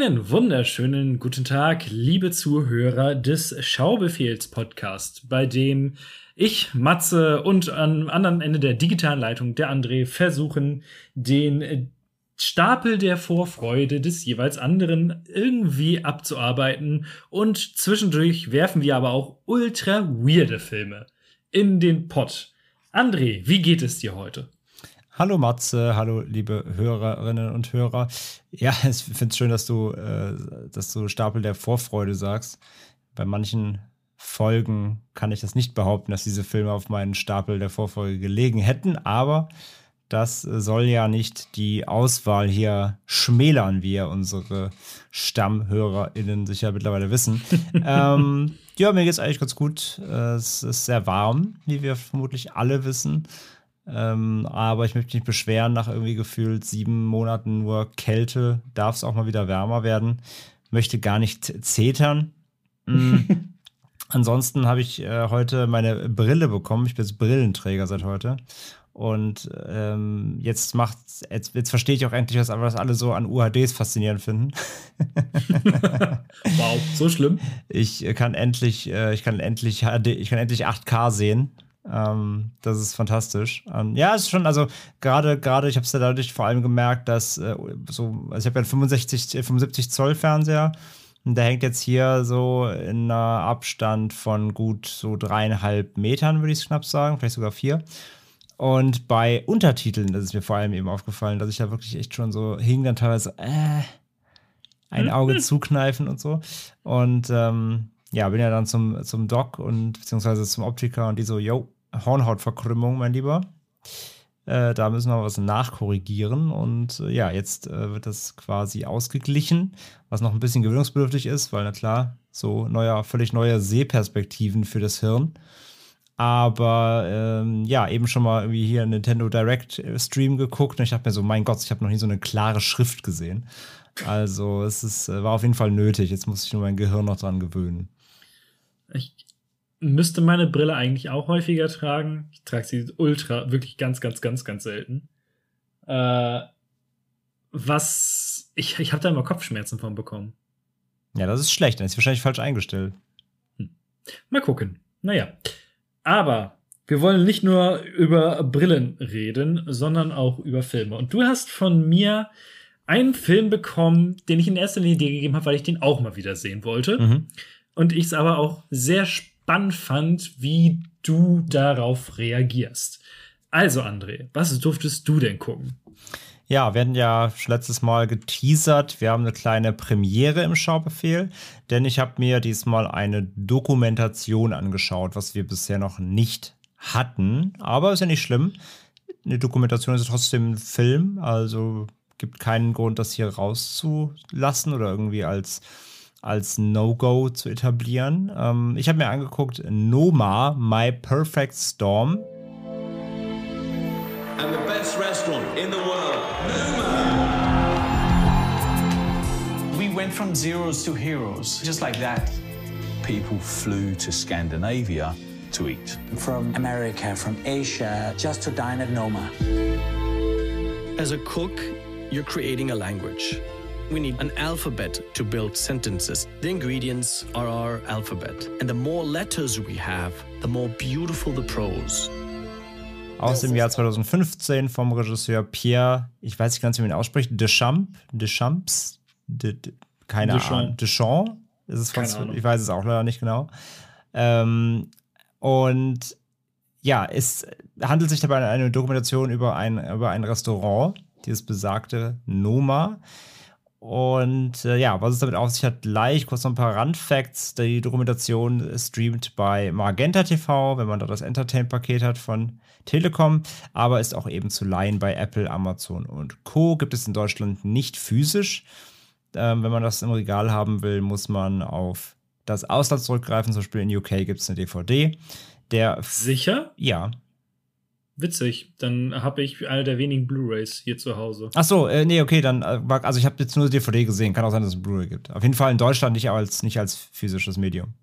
Einen wunderschönen guten Tag, liebe Zuhörer des Schaubefehls Podcast, bei dem ich, Matze und am anderen Ende der digitalen Leitung der André versuchen, den Stapel der Vorfreude des jeweils anderen irgendwie abzuarbeiten und zwischendurch werfen wir aber auch ultra weirde Filme in den Pott. André, wie geht es dir heute? Hallo Matze, hallo liebe Hörerinnen und Hörer. Ja, ich finde es schön, dass du, äh, dass du Stapel der Vorfreude sagst. Bei manchen Folgen kann ich das nicht behaupten, dass diese Filme auf meinen Stapel der Vorfreude gelegen hätten, aber das soll ja nicht die Auswahl hier schmälern, wie ja unsere StammhörerInnen sicher mittlerweile wissen. ähm, ja, mir geht es eigentlich ganz gut. Es ist sehr warm, wie wir vermutlich alle wissen. Ähm, aber ich möchte mich nicht beschweren, nach irgendwie gefühlt sieben Monaten nur Kälte darf es auch mal wieder wärmer werden. Möchte gar nicht zetern. Mhm. Ansonsten habe ich äh, heute meine Brille bekommen. Ich bin jetzt Brillenträger seit heute. Und ähm, jetzt macht jetzt, jetzt verstehe ich auch endlich, was, was alle so an UHDs faszinierend finden. wow, so schlimm. Ich kann endlich, äh, ich kann endlich HD, ich kann endlich 8K sehen. Ähm, das ist fantastisch. Ähm, ja, es ist schon, also gerade, gerade, ich habe es ja dadurch vor allem gemerkt, dass äh, so, also ich habe ja einen 65, 75 Zoll Fernseher und der hängt jetzt hier so in einer Abstand von gut so dreieinhalb Metern, würde ich knapp sagen, vielleicht sogar vier. Und bei Untertiteln, das ist mir vor allem eben aufgefallen, dass ich da wirklich echt schon so hing, dann teilweise äh, ein Auge zukneifen und so. Und ähm, ja, bin ja dann zum, zum Doc und beziehungsweise zum Optiker und die so, yo, Hornhautverkrümmung, mein Lieber. Äh, da müssen wir was nachkorrigieren und äh, ja, jetzt äh, wird das quasi ausgeglichen, was noch ein bisschen gewöhnungsbedürftig ist, weil na klar, so neuer, völlig neue Sehperspektiven für das Hirn. Aber ähm, ja, eben schon mal irgendwie hier Nintendo Direct äh, Stream geguckt und ich dachte mir so, mein Gott, ich habe noch nie so eine klare Schrift gesehen. Also es ist, äh, war auf jeden Fall nötig. Jetzt muss ich nur mein Gehirn noch dran gewöhnen. Ich müsste meine Brille eigentlich auch häufiger tragen. Ich trage sie ultra, wirklich ganz, ganz, ganz, ganz selten. Äh, was, ich, ich habe da immer Kopfschmerzen von bekommen. Ja, das ist schlecht. Dann ist wahrscheinlich falsch eingestellt. Hm. Mal gucken. Naja. Aber wir wollen nicht nur über Brillen reden, sondern auch über Filme. Und du hast von mir einen Film bekommen, den ich in erster Linie dir gegeben habe, weil ich den auch mal wieder sehen wollte. Mhm. Und ich es aber auch sehr spannend spannend fand, wie du darauf reagierst. Also, André, was durftest du denn gucken? Ja, wir hatten ja letztes Mal geteasert. Wir haben eine kleine Premiere im Schaubefehl, denn ich habe mir diesmal eine Dokumentation angeschaut, was wir bisher noch nicht hatten. Aber ist ja nicht schlimm. Eine Dokumentation ist trotzdem ein Film, also gibt keinen Grund, das hier rauszulassen oder irgendwie als als No-Go zu etablieren. Ähm, ich habe mir angeguckt Noma, My Perfect Storm. And the best restaurant in the world, Noma. We went from zeros to heroes, just like that. People flew to Scandinavia to eat. From America, from Asia, just to dine at Noma. As a cook, you're creating a language. We need an alphabet to build sentences. The ingredients are our alphabet. And the more letters we have, the more beautiful the prose. Aus dem Jahr 2015 vom Regisseur Pierre, ich weiß nicht ganz, wie man ihn ausspricht, Deschamps, Deschamps, De, de, keine Deschamps. Ahnung, Deschamps, ist es fast, ich weiß es auch leider nicht genau. Ähm, und ja, es handelt sich dabei um eine Dokumentation über ein, über ein Restaurant, dieses besagte Noma. Und äh, ja, was es damit auf sich hat, gleich kurz noch ein paar Randfacts. Die Dokumentation streamt bei Magenta TV, wenn man da das Entertain-Paket hat von Telekom, aber ist auch eben zu leihen bei Apple, Amazon und Co. Gibt es in Deutschland nicht physisch. Ähm, wenn man das im Regal haben will, muss man auf das Ausland zurückgreifen. Zum Beispiel in UK gibt es eine DVD. Der Sicher? Ja. Witzig. Dann habe ich eine der wenigen Blu-rays hier zu Hause. Ach so, äh, nee, okay, dann äh, war- also ich habe jetzt nur DVD gesehen. Kann auch sein, dass es ein Blu-ray gibt. Auf jeden Fall in Deutschland nicht als nicht als physisches Medium.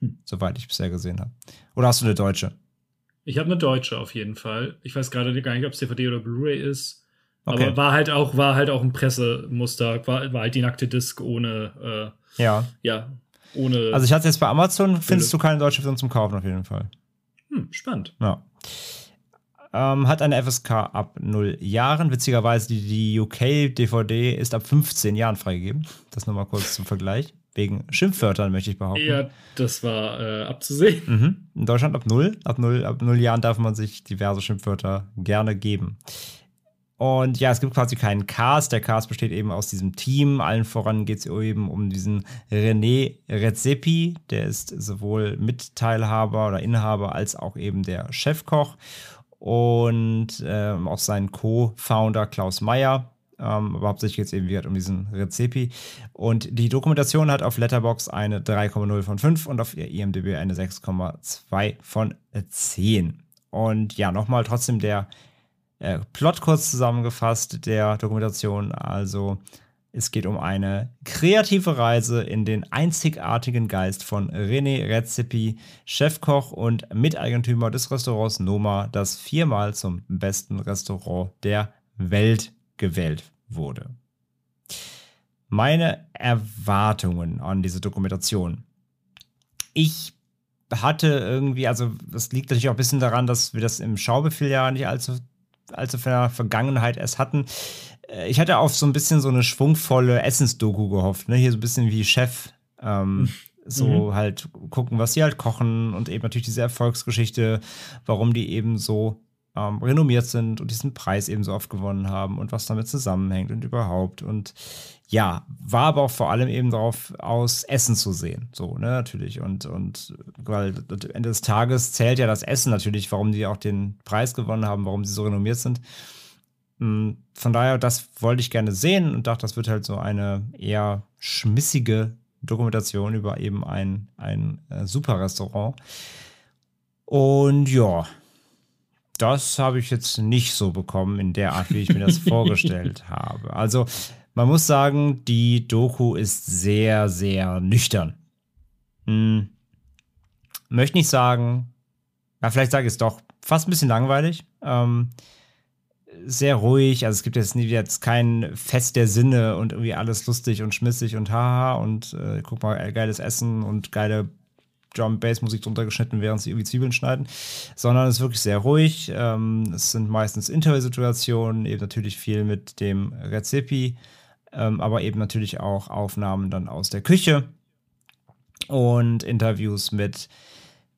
Hm. Soweit ich bisher gesehen habe. Oder hast du eine deutsche? Ich habe eine deutsche auf jeden Fall. Ich weiß gerade gar nicht, ob es DVD oder Blu-ray ist. Okay. Aber war halt auch, war halt auch ein Pressemuster, war, war halt die nackte Disc ohne, Ja. äh, ja, ohne. Also ich hatte jetzt bei Amazon, findest du keine deutsche Version zum Kaufen auf jeden Fall. hm, spannend. Ja. Ähm, hat eine FSK ab 0 Jahren. Witzigerweise, die, die UK-DVD ist ab 15 Jahren freigegeben. Das nur mal kurz zum Vergleich. Wegen Schimpfwörtern, möchte ich behaupten. Ja, das war äh, abzusehen. Mhm. In Deutschland ab 0. Ab 0. Ab 0 Jahren darf man sich diverse Schimpfwörter gerne geben. Und ja, es gibt quasi keinen Cast. Der Cast besteht eben aus diesem Team. Allen voran geht es eben um diesen René Redzepi. Der ist sowohl Mitteilhaber oder Inhaber als auch eben der Chefkoch. Und ähm, auch sein Co-Founder Klaus Meyer. Ähm, aber hauptsächlich geht es eben wieder um diesen Rezepi. Und die Dokumentation hat auf Letterbox eine 3,0 von 5 und auf IMDb eine 6,2 von 10. Und ja, nochmal trotzdem der äh, Plot kurz zusammengefasst der Dokumentation. Also es geht um eine kreative Reise in den einzigartigen Geist von René Redzepi, Chefkoch und Miteigentümer des Restaurants Noma, das viermal zum besten Restaurant der Welt gewählt wurde. Meine Erwartungen an diese Dokumentation. Ich hatte irgendwie, also das liegt natürlich auch ein bisschen daran, dass wir das im Schaubefehl ja nicht allzu, allzu ver Vergangenheit erst hatten. Äh, Ich hatte auf so ein bisschen so eine schwungvolle Essensdoku gehofft, ne? Hier so ein bisschen wie Chef. Ähm, so halt gucken, was sie halt kochen und eben natürlich diese Erfolgsgeschichte, warum die eben so ähm, renommiert sind und diesen Preis eben so oft gewonnen haben und was damit zusammenhängt und überhaupt. Und ja, war aber auch vor allem eben darauf aus, Essen zu sehen. So, ne, natürlich. Und, und weil am Ende des Tages zählt ja das Essen natürlich, warum die auch den Preis gewonnen haben, warum sie so renommiert sind. Mm, Von daher, das wollte ich gerne sehen und dachte, das wird halt so eine eher schmissige Dokumentation über eben ein, ein äh, super Restaurant. Und ja, das habe ich jetzt nicht so bekommen in der Art, wie ich mir das vorgestellt habe. Also, man muss sagen, die Doku ist sehr, sehr nüchtern. Hm. Möchte nicht sagen, ja, vielleicht sage ich es doch, fast ein bisschen langweilig. Ähm, sehr ruhig, also es gibt jetzt nie jetzt kein Fest der Sinne und irgendwie alles lustig und schmissig und haha und äh, guck mal, äh, geiles Essen und geile Drum Bass Musik drunter geschnitten, während sie irgendwie Zwiebeln schneiden, sondern es ist wirklich sehr ruhig. Ähm, es sind meistens Interviewsituationen, eben natürlich viel mit dem Rezepi, ähm, aber eben natürlich auch Aufnahmen dann aus der Küche und Interviews mit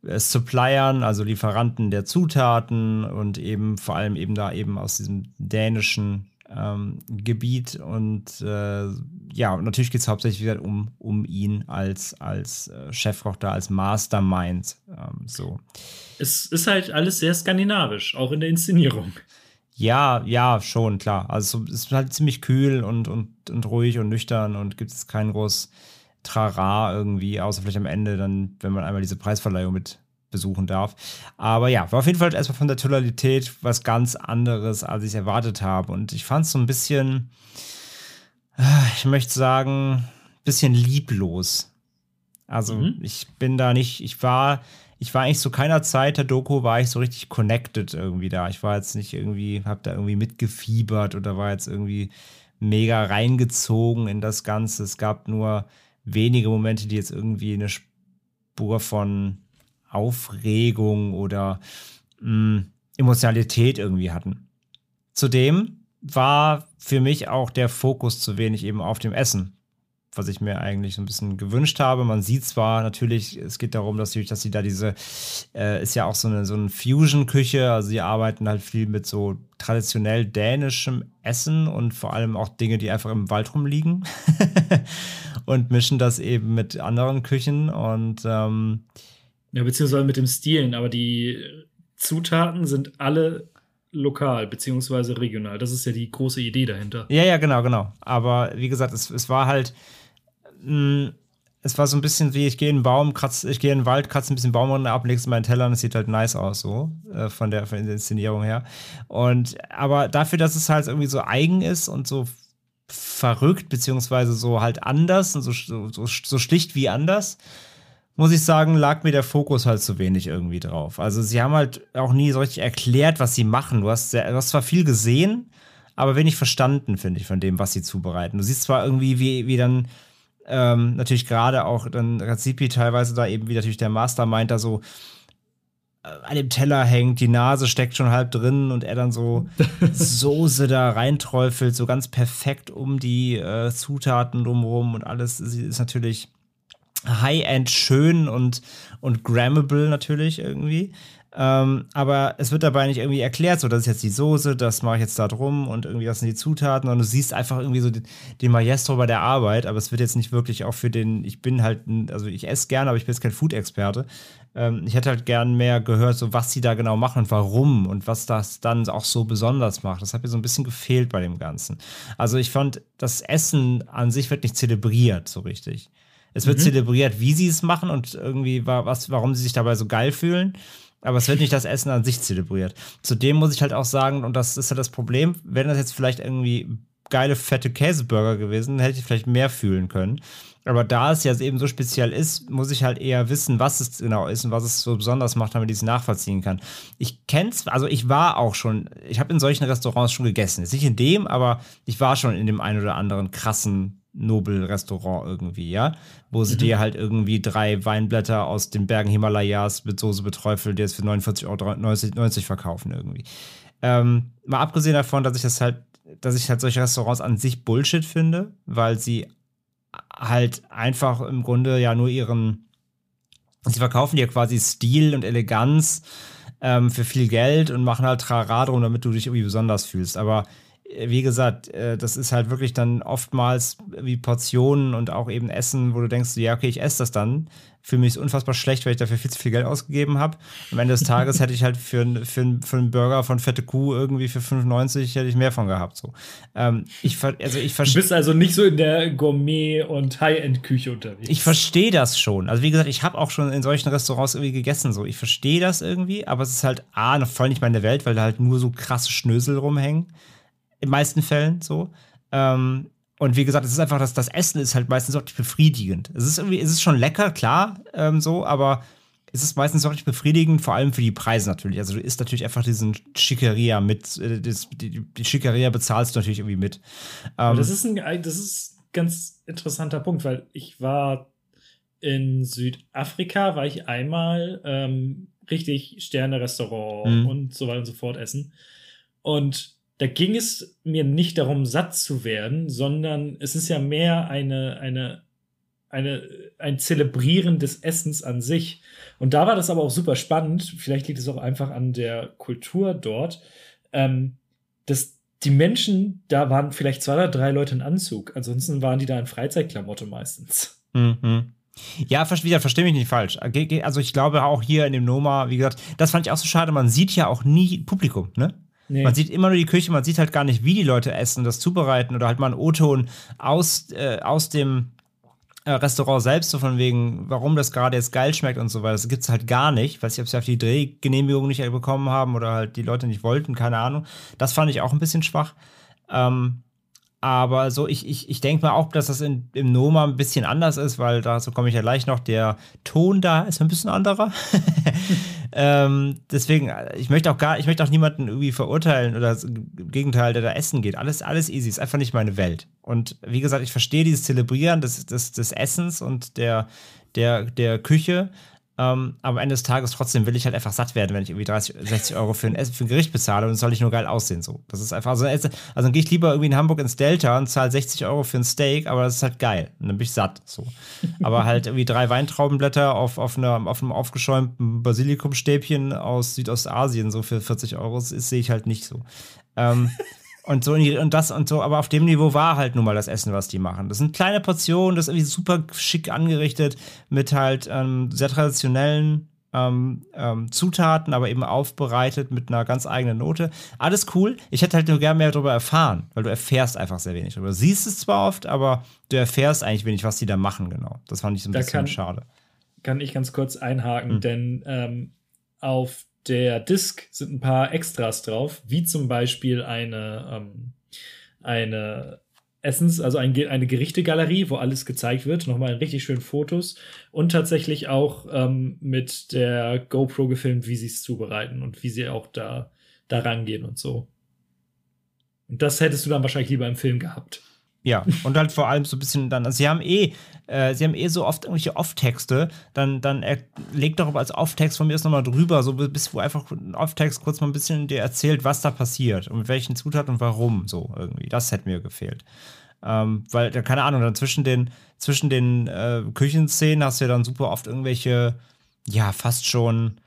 Suppliern, also Lieferanten der Zutaten und eben vor allem eben da eben aus diesem dänischen ähm, Gebiet und äh, ja, natürlich geht es hauptsächlich wieder um, um ihn als, als äh, Chefkoch da, als Mastermind. Ähm, so. Es ist halt alles sehr skandinavisch, auch in der Inszenierung. Ja, ja, schon, klar. Also es ist halt ziemlich kühl und, und, und ruhig und nüchtern und gibt es kein groß Trara irgendwie, außer vielleicht am Ende dann, wenn man einmal diese Preisverleihung mit besuchen darf. Aber ja, war auf jeden Fall erstmal von der Tonalität was ganz anderes, als ich es erwartet habe. Und ich fand es so ein bisschen, äh, ich möchte sagen, bisschen lieblos. Also Mhm. ich bin da nicht, ich war, ich war eigentlich zu keiner Zeit der Doku, war ich so richtig connected irgendwie da. Ich war jetzt nicht irgendwie, hab da irgendwie mitgefiebert oder war jetzt irgendwie mega reingezogen in das Ganze. Es gab nur wenige Momente, die jetzt irgendwie eine Spur von Aufregung oder mh, Emotionalität irgendwie hatten. Zudem war für mich auch der Fokus zu wenig eben auf dem Essen, was ich mir eigentlich so ein bisschen gewünscht habe. Man sieht zwar natürlich, es geht darum, dass, sie- dass sie da diese, äh, ist ja auch so eine, so eine Fusion-Küche, also sie arbeiten halt viel mit so traditionell dänischem Essen und vor allem auch Dinge, die einfach im Wald rumliegen und mischen das eben mit anderen Küchen und ähm, Ja, beziehungsweise mit dem Stilen, aber die Zutaten sind alle lokal beziehungsweise regional. Das ist ja die große Idee dahinter. Ja, ja, genau, genau. Aber wie gesagt, es, es war halt, mh, es war so ein bisschen wie, ich gehe in den Baum, kratze, ich gehe in den Wald, kratze ein bisschen Baumrinde ab, leg's in meinen Teller und es sieht halt nice aus, so, äh, von, der, von der Inszenierung her. Und, aber dafür, dass es halt irgendwie so eigen ist und so verrückt, beziehungsweise so halt anders und so, so, so schlicht wie anders, muss ich sagen, lag mir der Fokus halt zu wenig irgendwie drauf. Also sie haben halt auch nie so richtig erklärt, was sie machen. Du hast, sehr, du hast zwar viel gesehen, aber wenig verstanden, finde ich, von dem, was sie zubereiten. Du siehst zwar irgendwie, wie, wie dann ähm, natürlich gerade auch dann Razipi teilweise da eben, wie natürlich der Mastermind da so äh, an dem Teller hängt, die Nase steckt schon halb drin und er dann so Soße da reinträufelt, so ganz perfekt um die äh, Zutaten drumherum und alles ist natürlich High-End schön und, und grammable natürlich irgendwie. Ähm, aber es wird dabei nicht irgendwie erklärt, so das ist jetzt die Soße, das mache ich jetzt da drum und irgendwie das sind die Zutaten und du siehst einfach irgendwie so den, den Maestro bei der Arbeit, aber es wird jetzt nicht wirklich auch für den, ich bin halt, ein, also ich esse gerne, aber ich bin jetzt kein Food-Experte. Ähm, ich hätte halt gern mehr gehört, so was sie da genau machen und warum und was das dann auch so besonders macht. Das hat mir so ein bisschen gefehlt bei dem Ganzen. Also ich fand, das Essen an sich wird nicht zelebriert so richtig. Es wird mhm. zelebriert, wie sie es machen und irgendwie, was, warum sie sich dabei so geil fühlen. Aber es wird nicht das Essen an sich zelebriert. Zudem muss ich halt auch sagen, und das ist ja das Problem, wenn das jetzt vielleicht irgendwie geile, fette Käseburger gewesen, hätte ich vielleicht mehr fühlen können. Aber da es ja eben so speziell ist, muss ich halt eher wissen, was es genau ist und was es so besonders macht, damit ich es nachvollziehen kann. Ich kenne es, also ich war auch schon, ich habe in solchen Restaurants schon gegessen. Jetzt nicht in dem, aber ich war schon in dem einen oder anderen krassen Nobel-Restaurant irgendwie, ja, wo sie mhm. dir halt irgendwie drei Weinblätter aus den Bergen Himalayas mit Soße beträufeln, die es für 49,90 Euro 90, 90 verkaufen irgendwie. Ähm, mal abgesehen davon, dass ich das halt, dass ich halt solche Restaurants an sich Bullshit finde, weil sie halt einfach im Grunde ja nur ihren, sie verkaufen dir quasi Stil und Eleganz ähm, für viel Geld und machen halt Trara drum, damit du dich irgendwie besonders fühlst. Aber wie gesagt, äh, das ist halt wirklich dann oftmals wie Portionen und auch eben Essen, wo du denkst, ja, okay, ich esse das dann. Fühle mich unfassbar schlecht, weil ich dafür viel zu viel Geld ausgegeben habe. Am Ende des Tages hätte ich halt für, für, für einen Burger von Fette Kuh irgendwie für 95 hätte ich mehr von gehabt. So. Ähm, ich, also ich du bist also nicht so in der Gourmet- und High-End-Küche unterwegs. Ich verstehe das schon. Also wie gesagt, ich habe auch schon in solchen Restaurants irgendwie gegessen. So. Ich verstehe das irgendwie, aber es ist halt A, noch voll nicht meine Welt, weil da halt nur so krasse Schnösel rumhängen in meisten Fällen so. Ähm, und wie gesagt, es ist einfach, dass das Essen ist halt meistens auch nicht befriedigend. Es ist irgendwie, es ist schon lecker, klar, ähm, so, aber es ist meistens auch nicht befriedigend, vor allem für die Preise natürlich. Also du isst natürlich einfach diesen Schickeria mit, äh, das, die, die Schickeria bezahlst du natürlich irgendwie mit. Ähm, das ist ein, das ist ein ganz interessanter Punkt, weil ich war in Südafrika, war ich einmal ähm, richtig Sterne-Restaurant mhm. und so weiter und so fort essen. Und da ging es mir nicht darum, satt zu werden, sondern es ist ja mehr eine, eine, eine, ein Zelebrieren des Essens an sich. Und da war das aber auch super spannend. Vielleicht liegt es auch einfach an der Kultur dort, ähm, dass die Menschen, da waren vielleicht zwei oder drei Leute in Anzug. Ansonsten waren die da in Freizeitklamotte meistens. Mhm. Ja, wieder, verstehe mich nicht falsch. Also ich glaube auch hier in dem Noma, wie gesagt, das fand ich auch so schade, man sieht ja auch nie Publikum, ne? Nee. Man sieht immer nur die Küche, man sieht halt gar nicht, wie die Leute essen, das zubereiten oder halt mal einen O-Ton aus, äh, aus dem äh, Restaurant selbst, so von wegen, warum das gerade jetzt geil schmeckt und so weiter. Das gibt es halt gar nicht. Weiß ich, ob sie auf die Drehgenehmigung nicht bekommen haben oder halt die Leute nicht wollten, keine Ahnung. Das fand ich auch ein bisschen schwach. Ähm, aber so, ich, ich, ich denke mal auch, dass das in, im Noma ein bisschen anders ist, weil dazu komme ich ja gleich noch. Der Ton da ist ein bisschen anderer. ähm, deswegen, ich möchte auch gar, ich möchte auch niemanden irgendwie verurteilen oder im Gegenteil, der da essen geht. Alles, alles easy, ist einfach nicht meine Welt. Und wie gesagt, ich verstehe dieses Zelebrieren des, des, des Essens und der, der, der Küche. Ähm, aber am Ende des Tages trotzdem will ich halt einfach satt werden, wenn ich irgendwie 30, 60 Euro für ein, für ein Gericht bezahle und es soll nicht nur geil aussehen. So. Das ist einfach, also, also dann gehe ich lieber irgendwie in Hamburg ins Delta und zahle 60 Euro für ein Steak, aber das ist halt geil. Und dann bin ich satt. So. Aber halt irgendwie drei Weintraubenblätter auf, auf, einer, auf einem aufgeschäumten Basilikumstäbchen aus Südostasien, so für 40 Euro, das sehe ich halt nicht so. Ähm, Und so und das und so, aber auf dem Niveau war halt nun mal das Essen, was die machen. Das sind kleine Portionen, das ist irgendwie super schick angerichtet mit halt ähm, sehr traditionellen ähm, ähm, Zutaten, aber eben aufbereitet mit einer ganz eigenen Note. Alles cool. Ich hätte halt nur gerne mehr darüber erfahren, weil du erfährst einfach sehr wenig darüber. Du siehst es zwar oft, aber du erfährst eigentlich wenig, was die da machen, genau. Das fand ich so ein Da bisschen kann- schade. Kann ich ganz kurz einhaken, Hm. denn ähm, auf der Disk sind ein paar Extras drauf, wie zum Beispiel eine, ähm, eine Essens, also ein, eine Gerichtegalerie, wo alles gezeigt wird, nochmal in richtig schönen Fotos und tatsächlich auch ähm, mit der GoPro gefilmt, wie sie es zubereiten und wie sie auch da, da rangehen und so. Und das hättest du dann wahrscheinlich lieber im Film gehabt. Ja, und halt vor allem so ein bisschen dann, also sie haben eh, äh, sie haben eh so oft irgendwelche Off-Texte, dann, dann er, leg doch als Off-Text von mir ist nochmal drüber, so bis wo einfach ein Off-Text kurz mal ein bisschen dir erzählt, was da passiert und mit welchen Zutaten und warum, so irgendwie. Das hätte mir gefehlt. Ähm, weil, keine Ahnung, dann zwischen den, zwischen den äh, Küchenszenen hast du ja dann super oft irgendwelche, ja, fast schon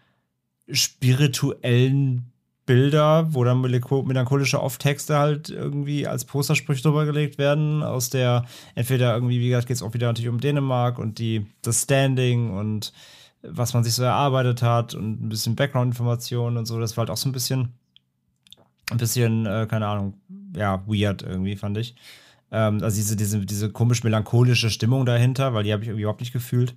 spirituellen Bilder, wo dann melancho- melancholische Off-Texte halt irgendwie als Postersprüche drüber gelegt werden. Aus der, entweder irgendwie, wie gesagt, geht es auch wieder natürlich um Dänemark und die, das Standing und was man sich so erarbeitet hat und ein bisschen Background-Informationen und so. Das war halt auch so ein bisschen, ein bisschen, äh, keine Ahnung, ja, weird irgendwie, fand ich. Ähm, also diese, diese, diese komisch melancholische Stimmung dahinter, weil die habe ich irgendwie überhaupt nicht gefühlt.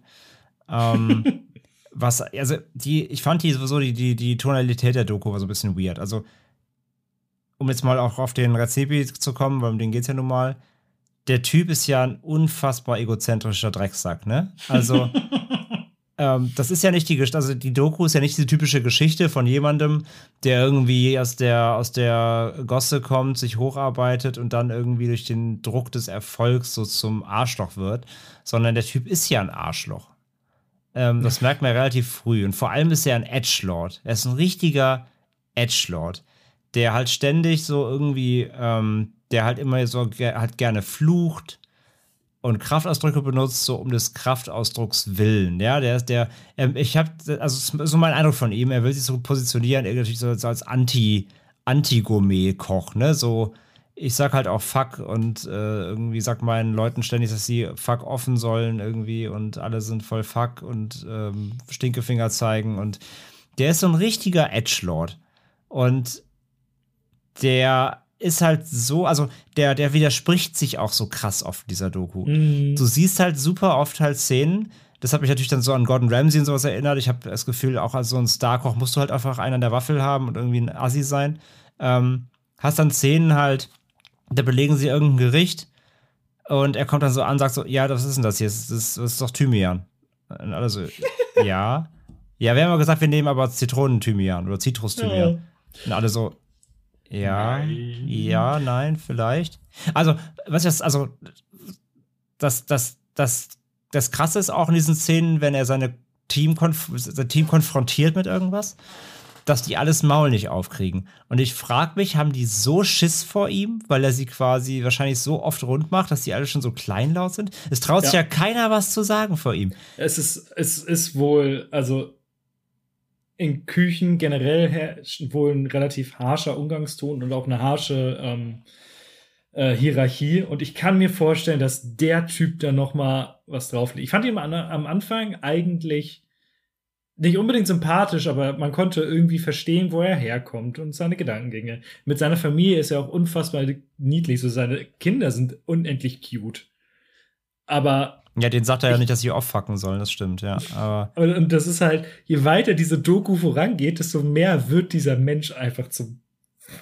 Ähm, was, also die, ich fand die sowieso, die, die, die Tonalität der Doku war so ein bisschen weird. Also, um jetzt mal auch auf den Rezepi zu kommen, weil um den geht's ja nun mal. Der Typ ist ja ein unfassbar egozentrischer Drecksack, ne? Also, ähm, das ist ja nicht die Geschichte, also die Doku ist ja nicht diese typische Geschichte von jemandem, der irgendwie aus der, aus der Gosse kommt, sich hocharbeitet und dann irgendwie durch den Druck des Erfolgs so zum Arschloch wird, sondern der Typ ist ja ein Arschloch. Ähm, das merkt man relativ früh. Und vor allem ist er ein Edgelord. Er ist ein richtiger Edgelord, der halt ständig so irgendwie, ähm, der halt immer so ge halt gerne flucht und Kraftausdrücke benutzt, so um des Kraftausdrucks willen. Ja, der ist der, ähm, ich habe, also so mein Eindruck von ihm, er will sich so positionieren, irgendwie so, so als Anti, Anti-Gourmet-Koch, ne? So, ich sag halt auch Fuck und äh, irgendwie sag meinen Leuten ständig, dass sie Fuck offen sollen irgendwie und alle sind voll Fuck und ähm, Stinkefinger zeigen und der ist so ein richtiger Edgelord und der ist halt so, also der, der widerspricht sich auch so krass oft in dieser Doku. Mhm. Du siehst halt super oft halt Szenen, das hat mich natürlich dann so an Gordon Ramsay und sowas erinnert. Ich habe das Gefühl, auch als so ein Starkoch musst du halt einfach einen an der Waffel haben und irgendwie ein Assi sein. Ähm, hast dann Szenen halt, da belegen sie irgendein Gericht und er kommt dann so an und sagt so, ja, was ist denn das hier? Das ist, das ist doch Thymian. Und alle so, ja. Ja, wir haben ja gesagt, wir nehmen aber Zitronenthymian oder Zitrusthymian. Und alle so, ja, Nein. ja, nein, vielleicht. Also, was ist, also, das, das, das, das Krasse ist auch in diesen Szenen, wenn er seine Team sein Team konfrontiert mit irgendwas, dass die alles Maul nicht aufkriegen. Und ich frage mich, haben die so Schiss vor ihm, weil er sie quasi wahrscheinlich so oft rund macht, dass die alle schon so kleinlaut sind? Es traut sich Ja. keiner was zu sagen vor ihm. Es ist, es ist wohl, also in Küchen generell herrscht wohl ein relativ harscher Umgangston und auch eine harsche ähm, äh, Hierarchie. Und ich kann mir vorstellen, dass der Typ da noch mal was drauf legt. Ich fand ihn am, am Anfang eigentlich nicht unbedingt sympathisch, aber man konnte irgendwie verstehen, wo er herkommt und seine Gedankengänge. Mit seiner Familie ist er auch unfassbar niedlich. So seine Kinder sind unendlich cute. Aber Ja, den sagt er ja Ich- nicht, dass sie auffucken sollen, das stimmt, ja. Aber Und, und das ist halt, je weiter diese Doku vorangeht, desto mehr wird dieser Mensch einfach zum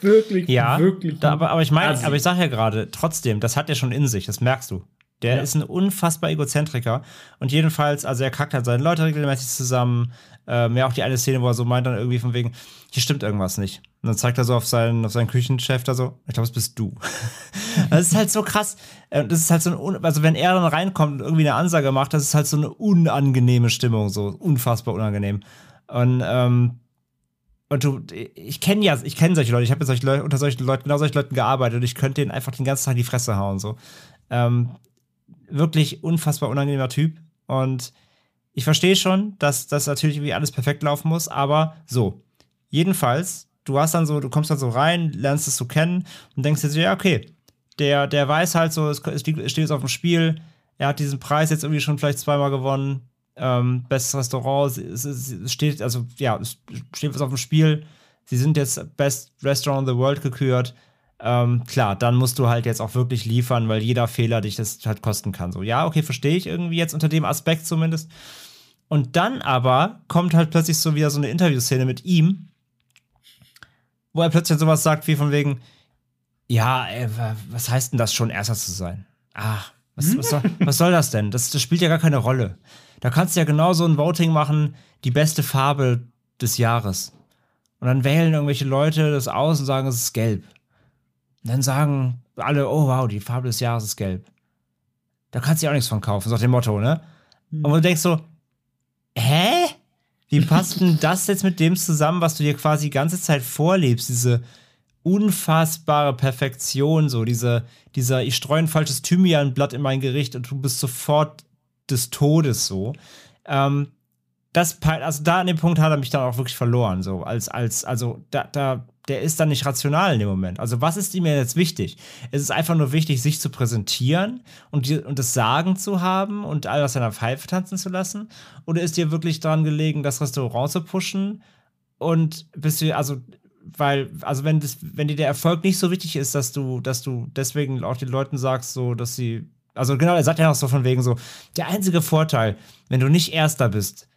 wirklich, Ja, wirklich. Da, aber, aber ich meine, aber ich sage ja gerade, trotzdem, das hat er schon in sich, das merkst du. Der Ja. ist ein unfassbar Egozentriker. Und jedenfalls, also er kackt halt seine Leute regelmäßig zusammen. Ähm, ja, auch die eine Szene, wo er so meint dann irgendwie von wegen, hier stimmt irgendwas nicht. Und dann zeigt er so auf seinen, auf seinen Küchenchef da so, ich glaube, es bist du. das ist halt so krass. Äh, Das ist halt so ein, also wenn er dann reinkommt und irgendwie eine Ansage macht, das ist halt so eine unangenehme Stimmung, so unfassbar unangenehm. Und, ähm, und du, ich kenne ja, ich kenne solche Leute, ich habe mit solchen Leuten, unter solchen Leuten, genau solchen Leuten gearbeitet und ich könnte denen einfach den ganzen Tag in die Fresse hauen, so. Ähm, wirklich unfassbar unangenehmer Typ und ich verstehe schon, dass das natürlich irgendwie alles perfekt laufen muss, aber so. Jedenfalls, du hast dann so, du kommst dann so rein, lernst es so kennen und denkst dir so, ja, okay, der, der weiß halt so, es, steht jetzt auf dem Spiel, er hat diesen Preis jetzt irgendwie schon vielleicht zweimal gewonnen, Ähm, bestes Restaurant, es, es, es steht, also ja, es steht was auf dem Spiel. Sie sind jetzt Best Restaurant in the World gekürt. Ähm, klar, dann musst du halt jetzt auch wirklich liefern, weil jeder Fehler dich das halt kosten kann. So, ja, okay, verstehe ich irgendwie jetzt unter dem Aspekt zumindest. Und dann aber kommt halt plötzlich so wieder so eine Interviewszene mit ihm, wo er plötzlich sowas sagt wie von wegen, ja, ey, was heißt denn das schon, Erster zu sein? Ah, was, was, soll, was soll das denn? Das, das spielt ja gar keine Rolle. Da kannst du ja genauso ein Voting machen, die beste Farbe des Jahres. Und dann wählen irgendwelche Leute das aus und sagen, es ist gelb. Und dann sagen alle, oh wow, die Farbe des Jahres ist gelb. Da kannst du ja auch nichts von kaufen, so nach dem Motto, ne? Und du denkst so, hä? Wie passt denn das jetzt mit dem zusammen, was du dir quasi die ganze Zeit vorlebst? Diese unfassbare Perfektion, so diese, dieser, ich streue ein falsches Thymianblatt in mein Gericht und du bist sofort des Todes so. Ähm, das, also da an dem Punkt hat er mich dann auch wirklich verloren, so als, als, also da, da, der ist dann nicht rational in dem Moment. Also was ist ihm jetzt wichtig? Es ist einfach nur wichtig, sich zu präsentieren und, die, und das Sagen zu haben und all aus seiner Pfeife tanzen zu lassen? Oder ist dir wirklich daran gelegen, das Restaurant zu pushen und bist du, also weil, also wenn das, wenn dir der Erfolg nicht so wichtig ist, dass du, dass du deswegen auch den Leuten sagst, so, dass sie, also genau, er sagt ja auch so von wegen so, der einzige Vorteil, wenn du nicht Erster bist,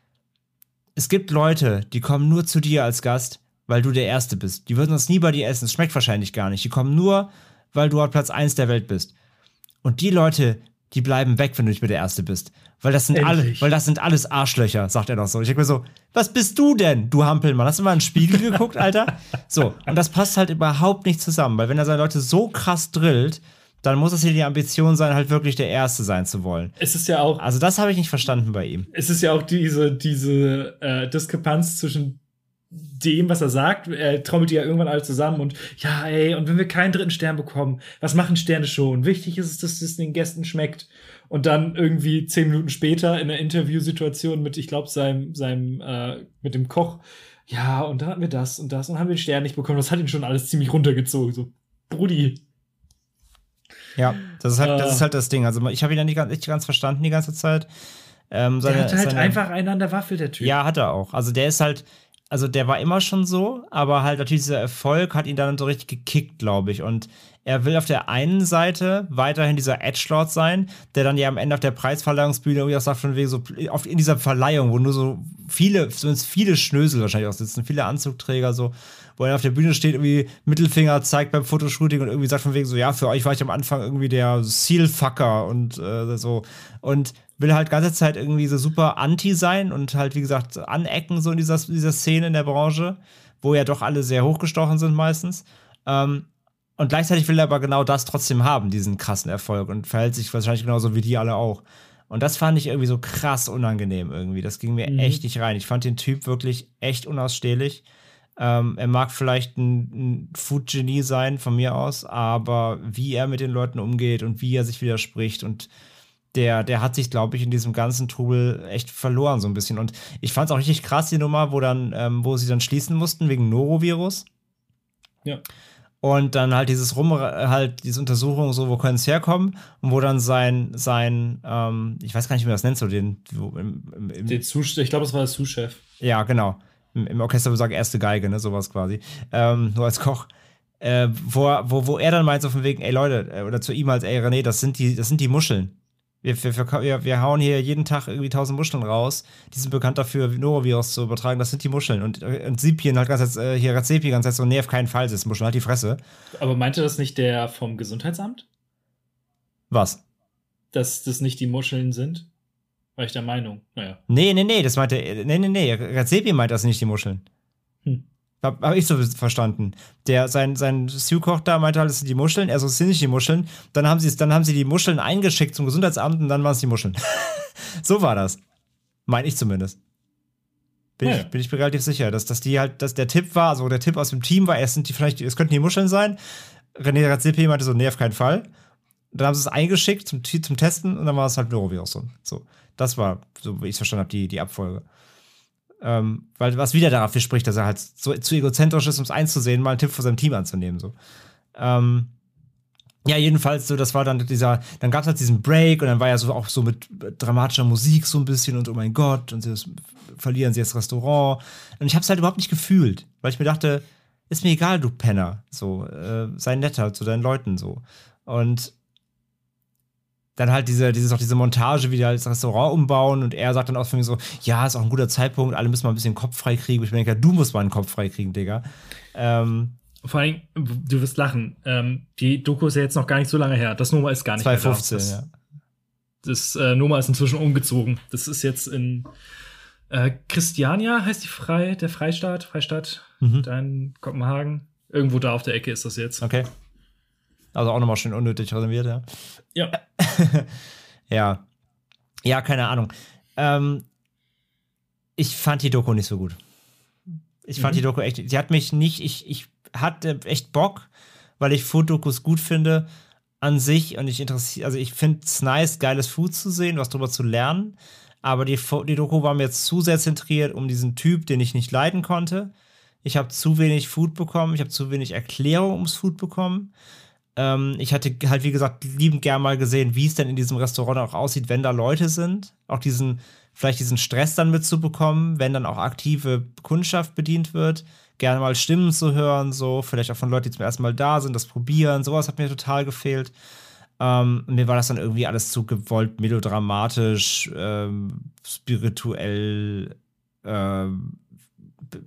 es gibt Leute, die kommen nur zu dir als Gast, weil du der Erste bist. Die würden uns nie bei dir essen. Es schmeckt wahrscheinlich gar nicht. Die kommen nur, weil du auf Platz 1 der Welt bist. Und die Leute, die bleiben weg, wenn du nicht mehr der Erste bist. Weil das sind alle, weil das sind alles Arschlöcher, sagt er doch so. Ich denke mir so, was bist du denn, du Hampelmann? Hast du mal in den Spiegel geguckt, Alter? So, und das passt halt überhaupt nicht zusammen, weil wenn er seine Leute so krass drillt, dann muss es hier die Ambition sein, halt wirklich der Erste sein zu wollen. Es ist ja auch. Also, das habe ich nicht verstanden bei ihm. Es ist ja auch diese, diese äh, Diskrepanz zwischen dem, was er sagt. Er trommelt die ja irgendwann alle zusammen und ja, ey, und wenn wir keinen dritten Stern bekommen, was machen Sterne schon? Wichtig ist es, dass es den Gästen schmeckt. Und dann irgendwie zehn Minuten später in der Interviewsituation mit, ich glaube, seinem, seinem, äh, mit dem Koch, ja, und dann hatten wir das und das und haben wir den Stern nicht bekommen. Das hat ihn schon alles ziemlich runtergezogen. So, Brudi, ja, das ist halt, das, ist halt das Ding. Also ich habe ihn ja nicht ganz, nicht ganz verstanden die ganze Zeit. Ähm, seine, der hat halt seine, einfach einen an der Waffel, der Typ. Ja, hat er auch. Also der ist halt, also der war immer schon so, aber halt natürlich dieser Erfolg hat ihn dann so richtig gekickt, glaube ich. Und er will auf der einen Seite weiterhin dieser Edgelord sein, der dann ja am Ende auf der Preisverleihungsbühne irgendwie auch sagt, von wegen so, auf, in dieser Verleihung, wo nur so viele, zumindest viele Schnösel wahrscheinlich auch sitzen, viele Anzugträger so, wo er auf der Bühne steht, irgendwie Mittelfinger zeigt beim Fotoshooting und irgendwie sagt von wegen so, ja, für euch war ich am Anfang irgendwie der Sealfucker und äh, so. Und will halt ganze Zeit irgendwie so super anti sein und halt, wie gesagt, anecken so in dieser, dieser Szene in der Branche, wo ja doch alle sehr hochgestochen sind meistens. Ähm, und gleichzeitig will er aber genau das trotzdem haben, diesen krassen Erfolg und verhält sich wahrscheinlich genauso wie die alle auch. Und das fand ich irgendwie so krass unangenehm irgendwie. Das ging mir mhm. echt nicht rein. Ich fand den Typ wirklich echt unausstehlich. Ähm, er mag vielleicht ein, ein Food-Genie sein, von mir aus, aber wie er mit den Leuten umgeht und wie er sich widerspricht und der, der hat sich, glaube ich, in diesem ganzen Trubel echt verloren, so ein bisschen. Und ich fand es auch richtig krass, die Nummer, wo dann, ähm, wo sie dann schließen mussten wegen Norovirus. Ja. Und dann halt dieses Rum, halt diese Untersuchung, so, wo können es herkommen? Und wo dann sein, sein, ähm, ich weiß gar nicht, wie man das nennt, so den, wo, im, im, im den Zus ich glaube, das war der Sous-Chef. Ja, genau. Im, Orchester würde ich sagen, erste Geige, ne, sowas quasi. Ähm, nur als Koch. Äh, wo, wo, wo er dann meint, so von wegen, ey Leute, äh, oder zu ihm als, ey René, das sind die, das sind die Muscheln. Wir, wir, wir, wir hauen hier jeden Tag irgendwie tausend Muscheln raus. Die sind bekannt dafür, Norovirus zu übertragen. Das sind die Muscheln. Und, äh, und Sipien hat ganz äh, hier Razepi ganz so, nee, auf keinen Fall, das ist Muscheln, halt die Fresse. Aber meinte das nicht der vom Gesundheitsamt? Was? Dass das nicht die Muscheln sind? War ich der Meinung. Naja. Nee, nee, nee, das meinte, nee, nee, nee, Razepi meint das nicht die Muscheln. Hm. Hab, hab ich so verstanden. Der, sein, sein Stew-Koch da meinte halt, das sind die Muscheln. Er so, es sind nicht die Muscheln. Dann haben, sie dann haben sie die Muscheln eingeschickt zum Gesundheitsamt und dann waren es die Muscheln. so war das. Meine ich zumindest. Bin, ja. ich, bin ich mir relativ sicher, dass, dass die halt, dass der Tipp war, also der Tipp aus dem Team war, es sind die vielleicht, es könnten die Muscheln sein. René Razzipi meinte so, nee, auf keinen Fall. Dann haben sie es eingeschickt zum, zum Testen und dann war es halt Norovirus. So. Das war, so wie ich es verstanden habe, die, die Abfolge. Ähm, weil was wieder dafür spricht, dass er halt so zu egozentrisch ist, um es einzusehen, mal einen Tipp von seinem Team anzunehmen. So. Ähm, ja, jedenfalls so, das war dann dieser, dann gab es halt diesen Break und dann war ja so auch so mit dramatischer Musik so ein bisschen und oh mein Gott und sie verlieren sie das Restaurant und ich habe es halt überhaupt nicht gefühlt, weil ich mir dachte, ist mir egal, du Penner, so äh, sei netter zu deinen Leuten so und dann halt diese, dieses, auch diese Montage, wie die halt das Restaurant umbauen und er sagt dann auch für mich so, ja, ist auch ein guter Zeitpunkt, alle müssen mal ein bisschen Kopf frei kriegen. Ich denke, du musst mal einen Kopf frei kriegen, Digga. Ähm, Vor allem, du wirst lachen. Ähm, die Doku ist ja jetzt noch gar nicht so lange her. Das Nummer ist gar nicht 2015, mehr da. Das, das äh, Nummer ist inzwischen umgezogen. Das ist jetzt in äh, Christiania, heißt die Frei, der Freistaat, Freistaat, Mhm. da in Kopenhagen. Irgendwo da auf der Ecke ist das jetzt. Okay. Also auch nochmal schön unnötig renoviert, ja. Ja. Ja. Ja, keine Ahnung. Ähm, ich fand die Doku nicht so gut. Ich fand Mhm. die Doku echt, sie hat mich nicht, ich, ich hatte echt Bock, weil ich Food-Dokus gut finde an sich und ich interessiere, also ich finde es nice, geiles Food zu sehen, was drüber zu lernen, aber die, die Doku war mir jetzt zu sehr zentriert um diesen Typ, den ich nicht leiden konnte. Ich habe zu wenig Food bekommen, ich habe zu wenig Erklärung ums Food bekommen. Ähm, ich hatte halt, wie gesagt, liebend gern mal gesehen, wie es denn in diesem Restaurant auch aussieht, wenn da Leute sind. Auch diesen, vielleicht diesen Stress dann mitzubekommen, wenn dann auch aktive Kundschaft bedient wird. Gerne mal Stimmen zu hören, so, vielleicht auch von Leuten, die zum ersten Mal da sind, das probieren. Sowas hat mir total gefehlt. Ähm, mir war das dann irgendwie alles zu gewollt, melodramatisch, ähm, spirituell, ähm,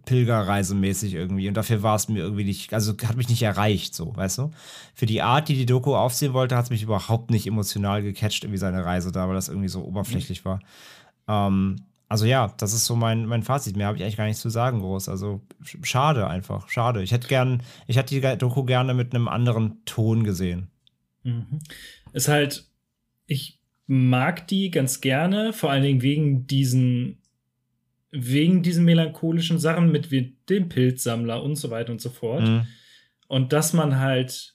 Pilgerreisemäßig irgendwie. Und dafür war es mir irgendwie nicht, also hat mich nicht erreicht, so, weißt du? Für die Art, die die Doku aufsehen wollte, hat es mich überhaupt nicht emotional gecatcht, irgendwie seine Reise da, weil das irgendwie so oberflächlich war. Ähm, also ja, das ist so mein, mein Fazit. Mehr habe ich eigentlich gar nicht zu sagen, groß. Also sch- schade einfach, schade. Ich hätte gern, ich hätte die Doku gerne mit einem anderen Ton gesehen. Mhm. Ist halt, ich mag die ganz gerne, vor allen Dingen wegen diesen, wegen diesen melancholischen Sachen mit wie dem Pilzsammler und so weiter und so fort. Mhm. Und dass man halt,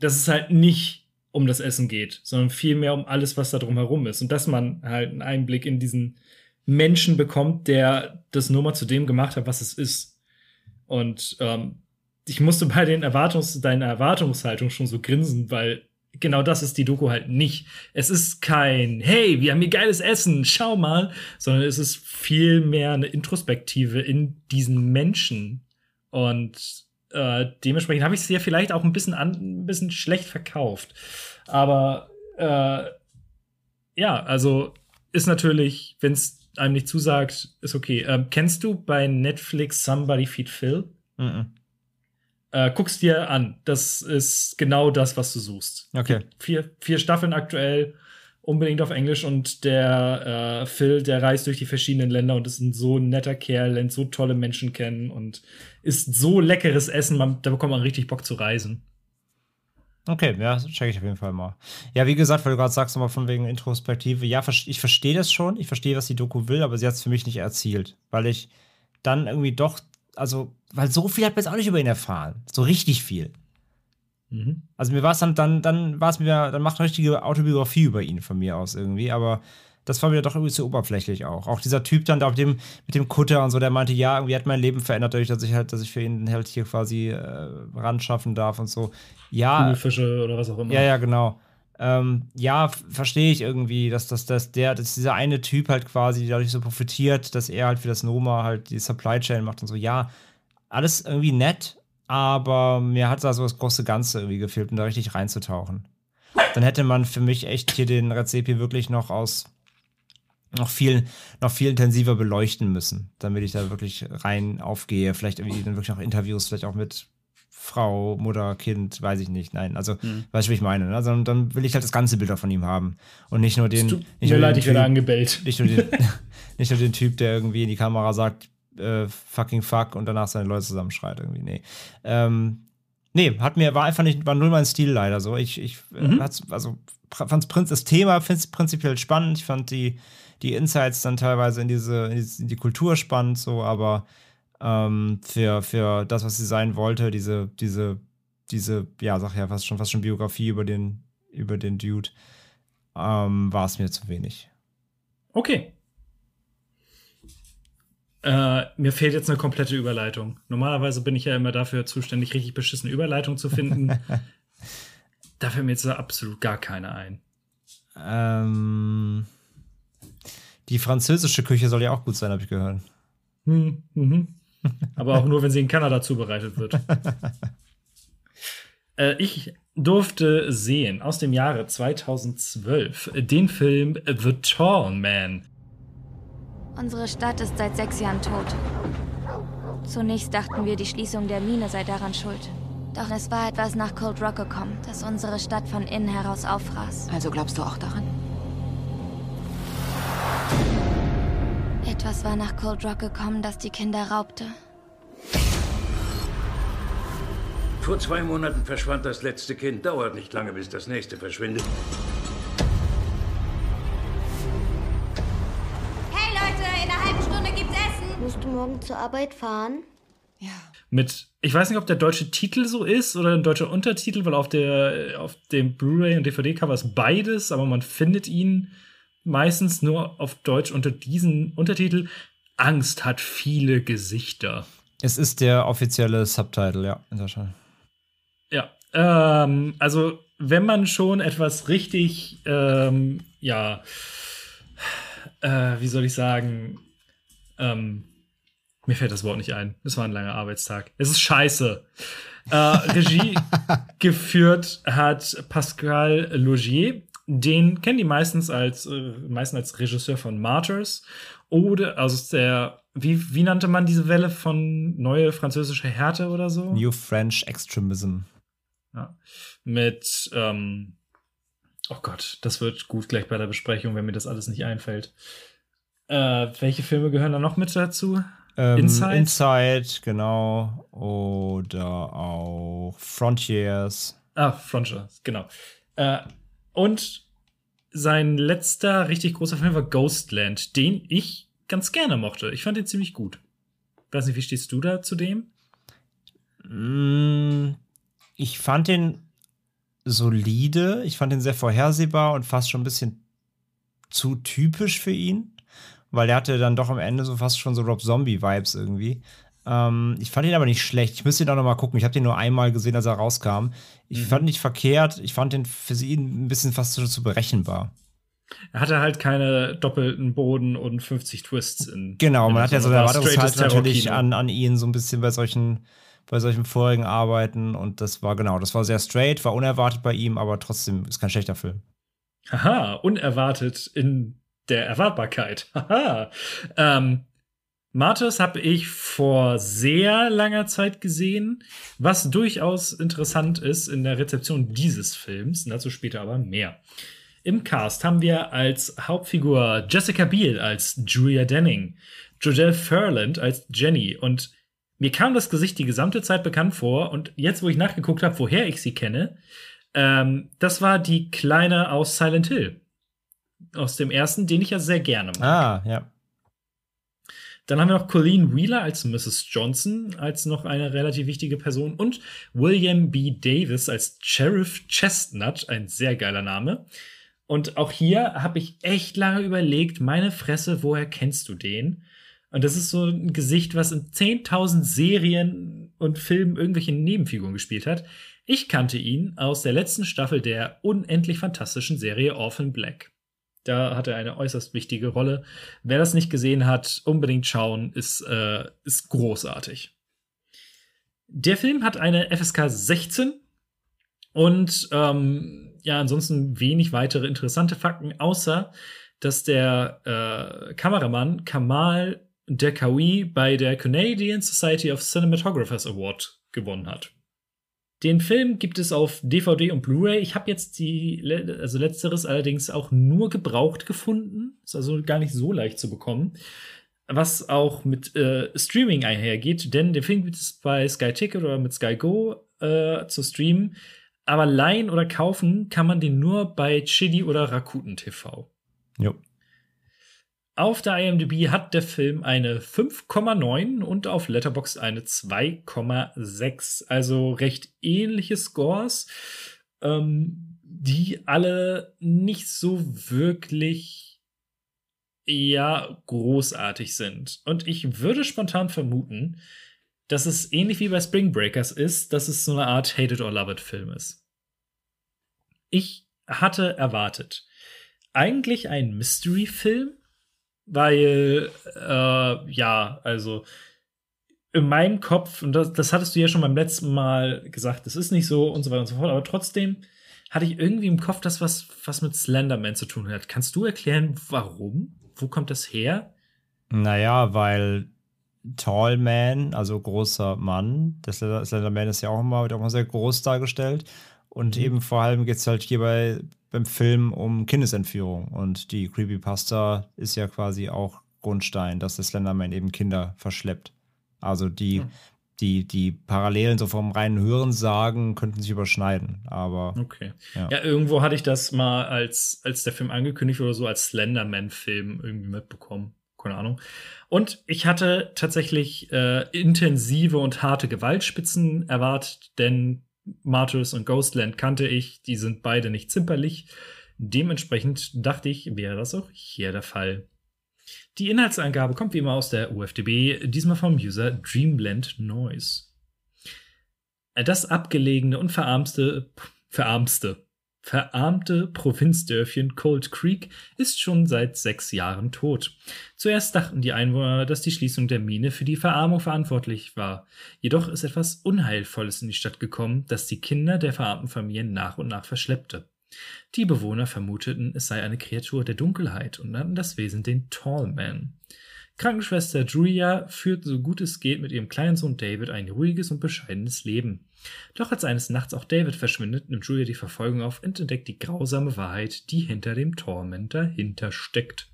dass es halt nicht um das Essen geht, sondern vielmehr um alles, was da drumherum ist. Und dass man halt einen Einblick in diesen Menschen bekommt, der das nur mal zu dem gemacht hat, was es ist. Und ähm, ich musste bei den Erwartungs deiner Erwartungshaltung schon so grinsen, weil genau das ist die Doku halt nicht. Es ist kein, hey, wir haben hier geiles Essen, schau mal, sondern es ist viel mehr eine Introspektive in diesen Menschen. Und äh, dementsprechend habe ich es ja vielleicht auch ein bisschen, an, ein bisschen schlecht verkauft. Aber äh, ja, also ist natürlich, wenn es einem nicht zusagt, ist okay. Ähm, kennst du bei Netflix Somebody Feed Phil? Mhm. Äh, guck's dir an. Das ist genau das, was du suchst. Okay. Vier, vier Staffeln aktuell, unbedingt auf Englisch. Und der äh, Phil, der reist durch die verschiedenen Länder und ist ein so netter Kerl, lernt so tolle Menschen kennen und isst so leckeres Essen. Man, da bekommt man richtig Bock zu reisen. Okay, ja, das check ich auf jeden Fall mal. Ja, wie gesagt, weil du gerade sagst, nochmal von wegen Introspektive, ja, ich verstehe das schon, ich verstehe, was die Doku will, aber sie hat es für mich nicht erzielt, weil ich dann irgendwie doch, also, weil so viel hat man jetzt auch nicht über ihn erfahren. So richtig viel. Mhm. Also mir war es dann, dann, dann war es mir, dann macht eine richtige Autobiografie über ihn von mir aus irgendwie, aber das war mir doch irgendwie zu oberflächlich auch. Auch dieser Typ dann da auf dem, mit dem Kutter und so, der meinte, ja, irgendwie hat mein Leben verändert, dadurch, dass ich halt, dass ich für ihn halt hier quasi äh, ran schaffen darf und so. Ja, Kugelfische oder was auch immer. ja, ja, genau. Ähm, ja, verstehe ich irgendwie, dass, dass, dass der, dass dieser eine Typ halt quasi dadurch so profitiert, dass er halt für das Noma halt die Supply Chain macht und so. Ja, alles irgendwie nett, aber mir hat da so das große Ganze irgendwie gefehlt, um da richtig reinzutauchen. Dann hätte man für mich echt hier den Rezepi wirklich noch aus noch viel, noch viel intensiver beleuchten müssen, damit ich da wirklich rein aufgehe. Vielleicht irgendwie dann wirklich noch Interviews, vielleicht auch mit Frau, Mutter, Kind, weiß ich nicht. Nein, also, weißt du, wie ich meine? Ne? Also, dann will ich halt das ganze Bild von ihm haben. Und nicht nur den. Tut nicht mir leid, ich werde angebellt. nicht nur, den, nicht nur den Typ, der irgendwie in die Kamera sagt, äh, fucking fuck und danach seine Leute zusammenschreit irgendwie. Nee. Ähm, nee, hat mir, war einfach nicht, war null mein Stil leider so. Ich, ich Mhm. äh, hat's, also fand's Prinz das Thema, find's prinzipiell spannend. Ich fand die, die Insights dann teilweise in diese, in die, in die Kultur spannend, so, aber ähm, für, für das, was sie sein wollte, diese, diese, diese, ja, sag ja, fast schon, fast schon Biografie über den, über den Dude, ähm, war es mir zu wenig. Okay. Äh, mir fehlt jetzt eine komplette Überleitung. Normalerweise bin ich ja immer dafür zuständig, richtig beschissene Überleitung zu finden. Da fällt mir jetzt absolut gar keine ein. Ähm, die französische Küche soll ja auch gut sein, habe ich gehört. Hm, mhm. Aber auch nur, wenn sie in Kanada zubereitet wird. äh, ich durfte sehen aus dem Jahre 2012 den Film The Tall Man. Unsere Stadt ist seit sechs Jahren tot. Zunächst dachten wir, die Schließung der Mine sei daran schuld. Doch es war etwas nach Cold Rock gekommen, das unsere Stadt von innen heraus auffraß. Also glaubst du auch daran? Etwas war nach Cold Rock gekommen, das die Kinder raubte. Vor zwei Monaten verschwand das letzte Kind. Dauert nicht lange, bis das nächste verschwindet. Hey Leute, in einer halben Stunde gibt's Essen. Musst du morgen zur Arbeit fahren? Ja. Mit, ich weiß nicht, ob der deutsche Titel so ist oder ein deutscher Untertitel, weil auf, der, auf dem Blu-ray und DVD-Cover ist beides, aber man findet ihn meistens nur auf Deutsch unter diesen Untertitel. Angst hat viele Gesichter. Es ist der offizielle Subtitle, ja, in Deutschland. Ja, ähm, also wenn man schon etwas richtig, ähm, ja, äh, wie soll ich sagen, ähm, mir fällt das Wort nicht ein. Es war ein langer Arbeitstag. Es ist scheiße. Äh, Regie geführt hat Pascal Logier. Den kennen die meistens als, äh, meistens als Regisseur von Martyrs. Oder, also der, wie, wie nannte man diese Welle von neue französische Härte oder so? New French Extremism. Ja. Mit, ähm, oh Gott, das wird gut gleich bei der Besprechung, wenn mir das alles nicht einfällt. Äh, welche Filme gehören da noch mit dazu? Ähm, Inside? Inside, genau. Oder auch Frontiers. Ah, Frontiers, genau. Äh, und sein letzter richtig großer Film war Ghostland, den ich ganz gerne mochte. Ich fand den ziemlich gut. Weiß nicht, wie stehst du da zu dem? Mm, Ich fand den solide. Ich fand den sehr vorhersehbar und fast schon ein bisschen zu typisch für ihn. Weil der hatte dann doch am Ende so fast schon so Rob Zombie-Vibes irgendwie. Ähm, ich fand ihn aber nicht schlecht. Ich müsste ihn auch noch mal gucken. Ich habe den nur einmal gesehen, als er rauskam. Ich fand ihn nicht verkehrt. Ich fand den für sie ein bisschen fast schon zu berechenbar. Er hatte halt keine doppelten Boden und 50 Twists in. Genau, in man hat ja so eine Erwartungshaltung natürlich an, an ihn so ein bisschen bei solchen, bei solchen vorigen Arbeiten und das war genau, das war sehr straight, war unerwartet bei ihm, aber trotzdem ist kein schlechter Film. Haha, unerwartet in der Erwartbarkeit. Haha. Ähm, Martyrs habe ich vor sehr langer Zeit gesehen, was durchaus interessant ist in der Rezeption dieses Films, dazu später aber mehr. Im Cast haben wir als Hauptfigur Jessica Biel als Julia Denning, Jodelle Furland als Jenny und mir kam das Gesicht die gesamte Zeit bekannt vor und jetzt, wo ich nachgeguckt habe, woher ich sie kenne, ähm, das war die Kleine aus Silent Hill. Aus dem ersten, den ich ja sehr gerne mag. Ah, ja. Dann haben wir noch Colleen Wheeler als Mrs. Johnson, als noch eine relativ wichtige Person. Und William B. Davis als Sheriff Chestnut, ein sehr geiler Name. Und auch hier habe ich echt lange überlegt, meine Fresse, woher kennst du den? Und das ist so ein Gesicht, was in 10.000 Serien und Filmen irgendwelche Nebenfiguren gespielt hat. Ich kannte ihn aus der letzten Staffel der unendlich fantastischen Serie Orphan Black. Da hat er eine äußerst wichtige Rolle. Wer das nicht gesehen hat, unbedingt schauen, ist, äh, ist großartig. Der Film hat eine FSK 16 und ähm, ja, ansonsten wenig weitere interessante Fakten, außer dass der äh, Kameramann Kamal Dekawi bei der Canadian Society of Cinematographers Award gewonnen hat. Den Film gibt es auf DVD und Blu-ray. Ich habe jetzt die, also letzteres allerdings auch nur gebraucht gefunden. Ist also gar nicht so leicht zu bekommen. Was auch mit äh, Streaming einhergeht, denn den Film gibt es bei Sky Ticket oder mit Sky Go äh, zu streamen. Aber leihen oder kaufen kann man den nur bei Chili oder Rakuten TV. Jo. Auf der IMDb hat der Film eine 5,9 und auf Letterboxd eine 2,6. Also recht ähnliche Scores, ähm, die alle nicht so wirklich ja großartig sind. Und ich würde spontan vermuten, dass es ähnlich wie bei Spring Breakers ist, dass es so eine Art Hate It or Love It Film ist. Ich hatte erwartet, eigentlich ein Mystery-Film, weil, äh, ja, also in meinem Kopf, und das, das hattest du ja schon beim letzten Mal gesagt, das ist nicht so und so weiter und so fort, aber trotzdem hatte ich irgendwie im Kopf, dass was, was mit Slenderman zu tun hat. Kannst du erklären, warum? Wo kommt das her? Naja, weil Tall Man, also großer Mann, der Slenderman ist ja auch immer, wird auch immer sehr groß dargestellt. Und mhm. eben vor allem geht es halt hierbei beim Film um Kindesentführung. Und die Creepypasta ist ja quasi auch Grundstein, dass der Slenderman eben Kinder verschleppt. Also die, mhm. die, die Parallelen so vom reinen Hören sagen könnten sich überschneiden. Aber. Okay. Ja. ja, irgendwo hatte ich das mal als, als der Film angekündigt wurde, so als Slenderman-Film irgendwie mitbekommen. Keine Ahnung. Und ich hatte tatsächlich äh, intensive und harte Gewaltspitzen erwartet, denn Martyrs und Ghostland kannte ich, die sind beide nicht zimperlich. Dementsprechend dachte ich, wäre das auch hier der Fall. Die Inhaltsangabe kommt wie immer aus der UFDB, diesmal vom User Dreamblend Noise. Das abgelegene und verarmste, verarmste, verarmte Provinzdörfchen Cold Creek ist schon seit sechs Jahren tot. Zuerst dachten die Einwohner, dass die Schließung der Mine für die Verarmung verantwortlich war. Jedoch ist etwas Unheilvolles in die Stadt gekommen, das die Kinder der verarmten Familien nach und nach verschleppte. Die Bewohner vermuteten, es sei eine Kreatur der Dunkelheit und nannten das Wesen den Tall Man. Krankenschwester Julia führt so gut es geht mit ihrem kleinen Sohn David ein ruhiges und bescheidenes Leben. Doch als eines Nachts auch David verschwindet, nimmt Julia die Verfolgung auf und entdeckt die grausame Wahrheit, die hinter dem Torment dahinter steckt.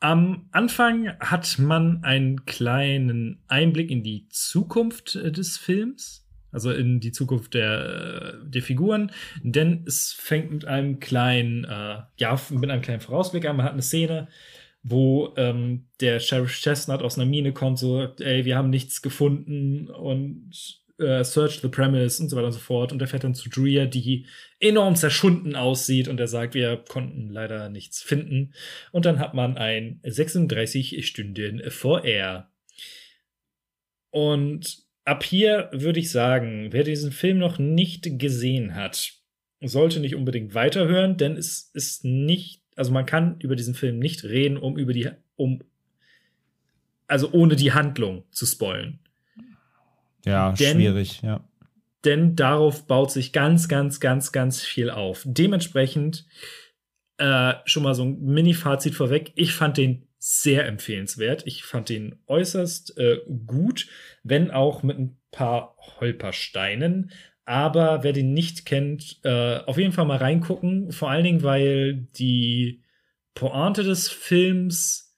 Am Anfang hat man einen kleinen Einblick in die Zukunft äh, des Films, also in die Zukunft der, äh, der Figuren, denn es fängt mit einem kleinen, äh, ja, mit einem kleinen Vorausblick an. Man hat eine Szene, wo ähm, der Sheriff Chestnut aus einer Mine kommt, so, ey, wir haben nichts gefunden und äh, search the premise und so weiter und so fort. Und er fährt dann zu Julia, die enorm zerschunden aussieht und er sagt, wir konnten leider nichts finden. Und dann hat man ein 36 Stunden VR. Und ab hier würde ich sagen, wer diesen Film noch nicht gesehen hat, sollte nicht unbedingt weiterhören, denn es ist nicht also man kann über diesen Film nicht reden, um über die, um, also ohne die Handlung zu spoilen. Ja, denn, schwierig, ja. Denn darauf baut sich ganz, ganz, ganz, ganz viel auf. Dementsprechend äh, schon mal so ein Mini-Fazit vorweg. Ich fand den sehr empfehlenswert. Ich fand den äußerst äh, gut, wenn auch mit ein paar Holpersteinen. Aber wer den nicht kennt, äh, auf jeden Fall mal reingucken. Vor allen Dingen, weil die Pointe des Films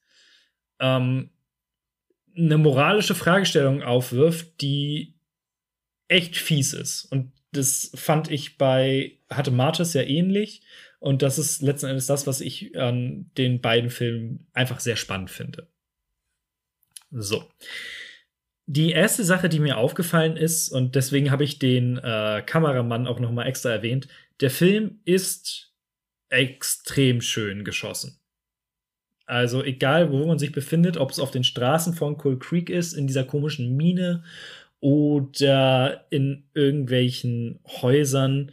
ähm, eine moralische Fragestellung aufwirft, die echt fies ist. Und das fand ich bei, hatte Martis ja ähnlich. Und das ist letzten Endes das, was ich an den beiden Filmen einfach sehr spannend finde. So. Die erste Sache, die mir aufgefallen ist, und deswegen habe ich den äh, Kameramann auch noch mal extra erwähnt, der Film ist extrem schön geschossen. Also egal, wo man sich befindet, ob es auf den Straßen von Coal Creek ist, in dieser komischen Mine oder in irgendwelchen Häusern.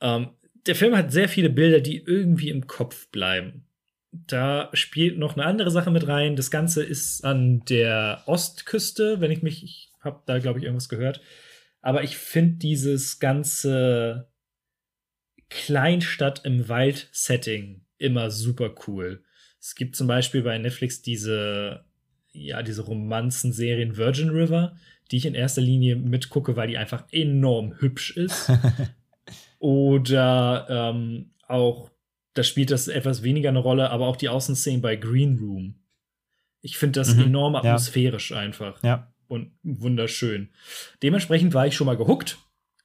Ähm, der Film hat sehr viele Bilder, die irgendwie im Kopf bleiben da spielt noch eine andere Sache mit rein. Das Ganze ist an der Ostküste, wenn ich mich, ich habe da glaube ich irgendwas gehört. Aber ich finde dieses ganze Kleinstadt im Wald-Setting immer super cool. Es gibt zum Beispiel bei Netflix diese, ja, diese Romanzen-Serien Virgin River, die ich in erster Linie mitgucke, weil die einfach enorm hübsch ist. Oder ähm, auch da spielt das etwas weniger eine Rolle, aber auch die Außenszenen bei Green Room. Ich finde das mhm, enorm atmosphärisch ja. einfach. Ja. Und wunderschön. Dementsprechend war ich schon mal gehuckt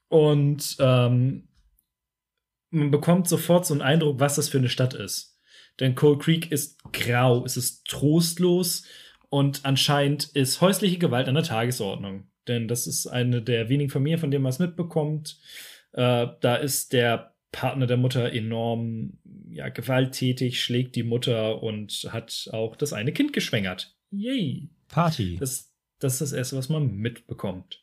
und ähm, man bekommt sofort so einen Eindruck, was das für eine Stadt ist. Denn Coal Creek ist grau, es ist trostlos und anscheinend ist häusliche Gewalt an der Tagesordnung. Denn das ist eine der wenigen Familien, von denen man es mitbekommt. Äh, da ist der Partner der Mutter enorm ja, gewalttätig, schlägt die Mutter und hat auch das eine Kind geschwängert. Yay! Party. Das, das ist das Erste, was man mitbekommt.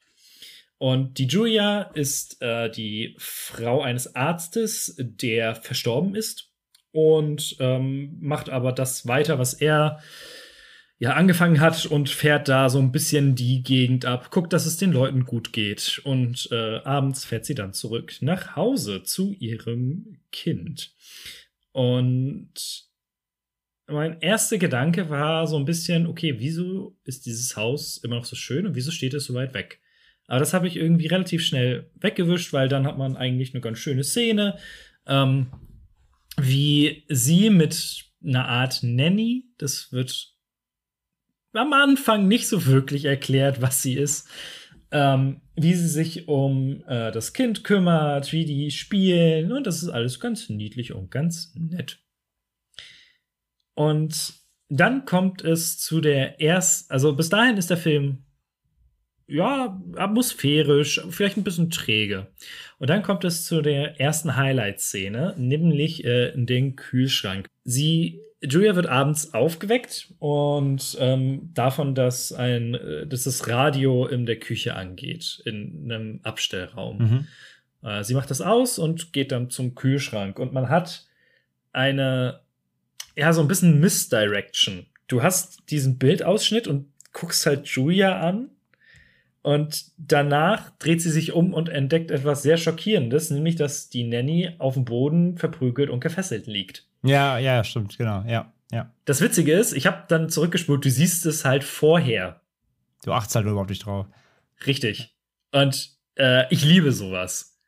Und die Julia ist äh, die Frau eines Arztes, der verstorben ist und ähm, macht aber das weiter, was er ja angefangen hat und fährt da so ein bisschen die Gegend ab, guckt, dass es den Leuten gut geht und äh, abends fährt sie dann zurück nach Hause zu ihrem Kind. Und mein erster Gedanke war so ein bisschen, okay, wieso ist dieses Haus immer noch so schön und wieso steht es so weit weg? Aber das habe ich irgendwie relativ schnell weggewischt, weil dann hat man eigentlich eine ganz schöne Szene, ähm, wie sie mit einer Art Nanny, das wird am Anfang nicht so wirklich erklärt, was sie ist, ähm, wie sie sich um äh, das Kind kümmert, wie die spielen und das ist alles ganz niedlich und ganz nett. Und dann kommt es zu der erst, also bis dahin ist der Film ja, atmosphärisch, vielleicht ein bisschen träge. Und dann kommt es zu der ersten Highlight-Szene, nämlich äh, in den Kühlschrank. Sie, Julia wird abends aufgeweckt und ähm, davon, dass ein, äh, dass das Radio in der Küche angeht, in einem Abstellraum. Mhm. Äh, sie macht das aus und geht dann zum Kühlschrank und man hat eine, ja, so ein bisschen Misdirection. Du hast diesen Bildausschnitt und guckst halt Julia an und danach dreht sie sich um und entdeckt etwas sehr Schockierendes, nämlich dass die Nanny auf dem Boden verprügelt und gefesselt liegt. Ja, ja, stimmt, genau, ja, ja. Das Witzige ist, ich habe dann zurückgespult, du siehst es halt vorher. Du achtest halt überhaupt nicht drauf. Richtig. Und äh, ich liebe sowas.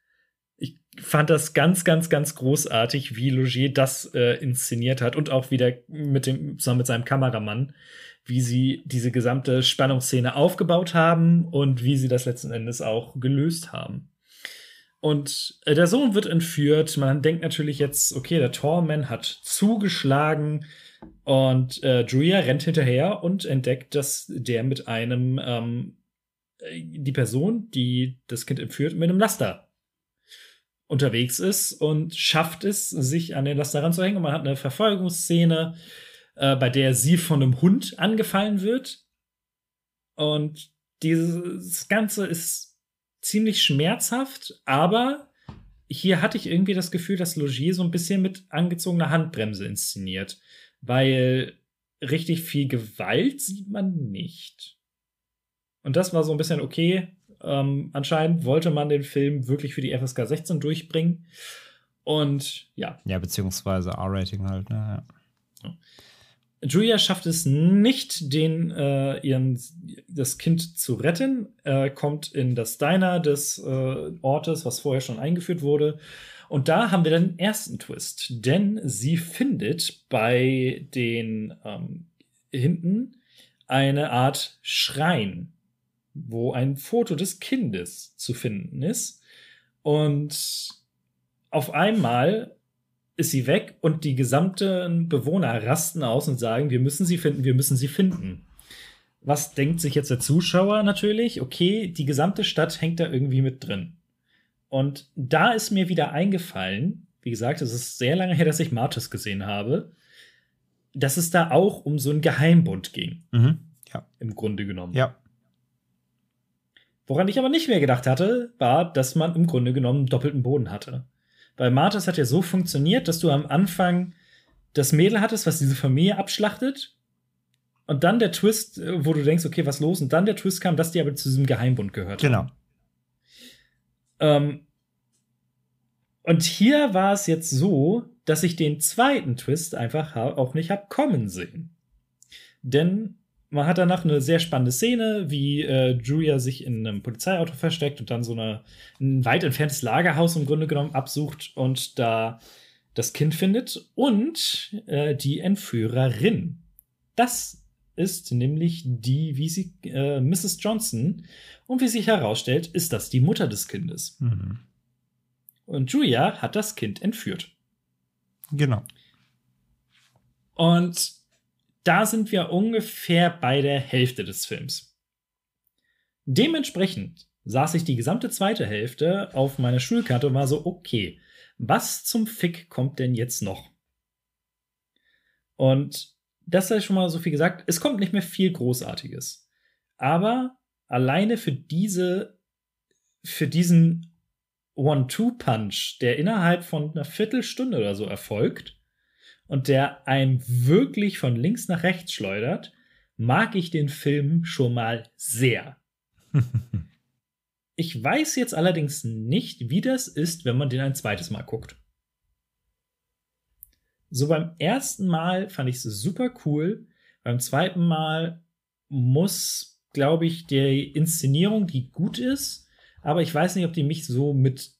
Ich fand das ganz, ganz, ganz großartig, wie Logier das äh, inszeniert hat und auch wieder mit dem, zusammen mit seinem Kameramann wie sie diese gesamte Spannungsszene aufgebaut haben und wie sie das letzten Endes auch gelöst haben. Und äh, der Sohn wird entführt. Man denkt natürlich jetzt, okay, der Torman hat zugeschlagen und äh, Julia rennt hinterher und entdeckt, dass der mit einem, ähm, äh, die Person, die das Kind entführt, mit einem Laster unterwegs ist und schafft es, sich an den Laster ranzuhängen. Und man hat eine Verfolgungsszene äh, bei der sie von einem Hund angefallen wird. Und dieses Ganze ist ziemlich schmerzhaft, aber hier hatte ich irgendwie das Gefühl, dass Logier so ein bisschen mit angezogener Handbremse inszeniert, weil richtig viel Gewalt sieht man nicht. Und das war so ein bisschen okay. Ähm, anscheinend wollte man den Film wirklich für die FSK 16 durchbringen. Und ja. Ja, beziehungsweise R-Rating halt, ne? Ja. Julia schafft es nicht, den, äh, ihren, das Kind zu retten. Er kommt in das Diner des äh, Ortes, was vorher schon eingeführt wurde. Und da haben wir den ersten Twist, denn sie findet bei den ähm, hinten eine Art Schrein, wo ein Foto des Kindes zu finden ist. Und auf einmal ist sie weg und die gesamten Bewohner rasten aus und sagen, wir müssen sie finden, wir müssen sie finden. Was denkt sich jetzt der Zuschauer natürlich? Okay, die gesamte Stadt hängt da irgendwie mit drin. Und da ist mir wieder eingefallen, wie gesagt, es ist sehr lange her, dass ich Martis gesehen habe, dass es da auch um so einen Geheimbund ging. Mhm. Ja. Im Grunde genommen. Ja. Woran ich aber nicht mehr gedacht hatte, war, dass man im Grunde genommen doppelten Boden hatte. Weil Martis hat ja so funktioniert, dass du am Anfang das Mädel hattest, was diese Familie abschlachtet. Und dann der Twist, äh, wo du denkst, okay, was los? Und dann der Twist kam, dass die aber zu diesem Geheimbund gehört. Genau. Ähm, und hier war es jetzt so, dass ich den zweiten Twist einfach auch nicht hab kommen sehen. Denn man hat danach eine sehr spannende Szene, wie äh, Julia sich in einem Polizeiauto versteckt und dann so eine, ein weit entferntes Lagerhaus im Grunde genommen absucht und da das Kind findet und äh, die Entführerin. Das ist nämlich die, wie sie, äh, Mrs. Johnson. Und wie sich herausstellt, ist das die Mutter des Kindes. Mhm. Und Julia hat das Kind entführt. Genau. Und da sind wir ungefähr bei der Hälfte des Films. Dementsprechend saß ich die gesamte zweite Hälfte auf meiner Schulkarte und war so, okay, was zum Fick kommt denn jetzt noch? Und das sei schon mal so viel gesagt, es kommt nicht mehr viel Großartiges. Aber alleine für diese für diesen One-Two-Punch, der innerhalb von einer Viertelstunde oder so erfolgt und der einen wirklich von links nach rechts schleudert, mag ich den Film schon mal sehr. ich weiß jetzt allerdings nicht, wie das ist, wenn man den ein zweites Mal guckt. So beim ersten Mal fand ich es super cool. Beim zweiten Mal muss, glaube ich, die Inszenierung, die gut ist, aber ich weiß nicht, ob die mich so mit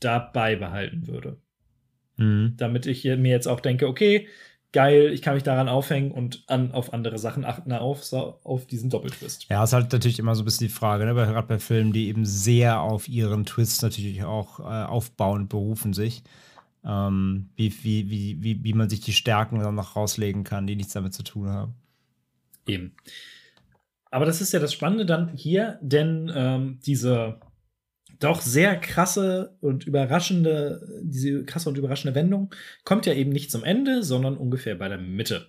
dabei behalten würde. Mhm. Damit ich mir jetzt auch denke, okay, geil, ich kann mich daran aufhängen und an, auf andere Sachen achten, auf, auf diesen Doppeltwist. Ja, ist halt natürlich immer so ein bisschen die Frage, ne? gerade bei Filmen, die eben sehr auf ihren Twist natürlich auch äh, aufbauen, berufen sich. Ähm, wie, wie, wie, wie, wie man sich die Stärken dann noch rauslegen kann, die nichts damit zu tun haben. Eben. Aber das ist ja das Spannende dann hier, denn ähm, diese doch sehr krasse und überraschende, diese krasse und überraschende Wendung kommt ja eben nicht zum Ende, sondern ungefähr bei der Mitte.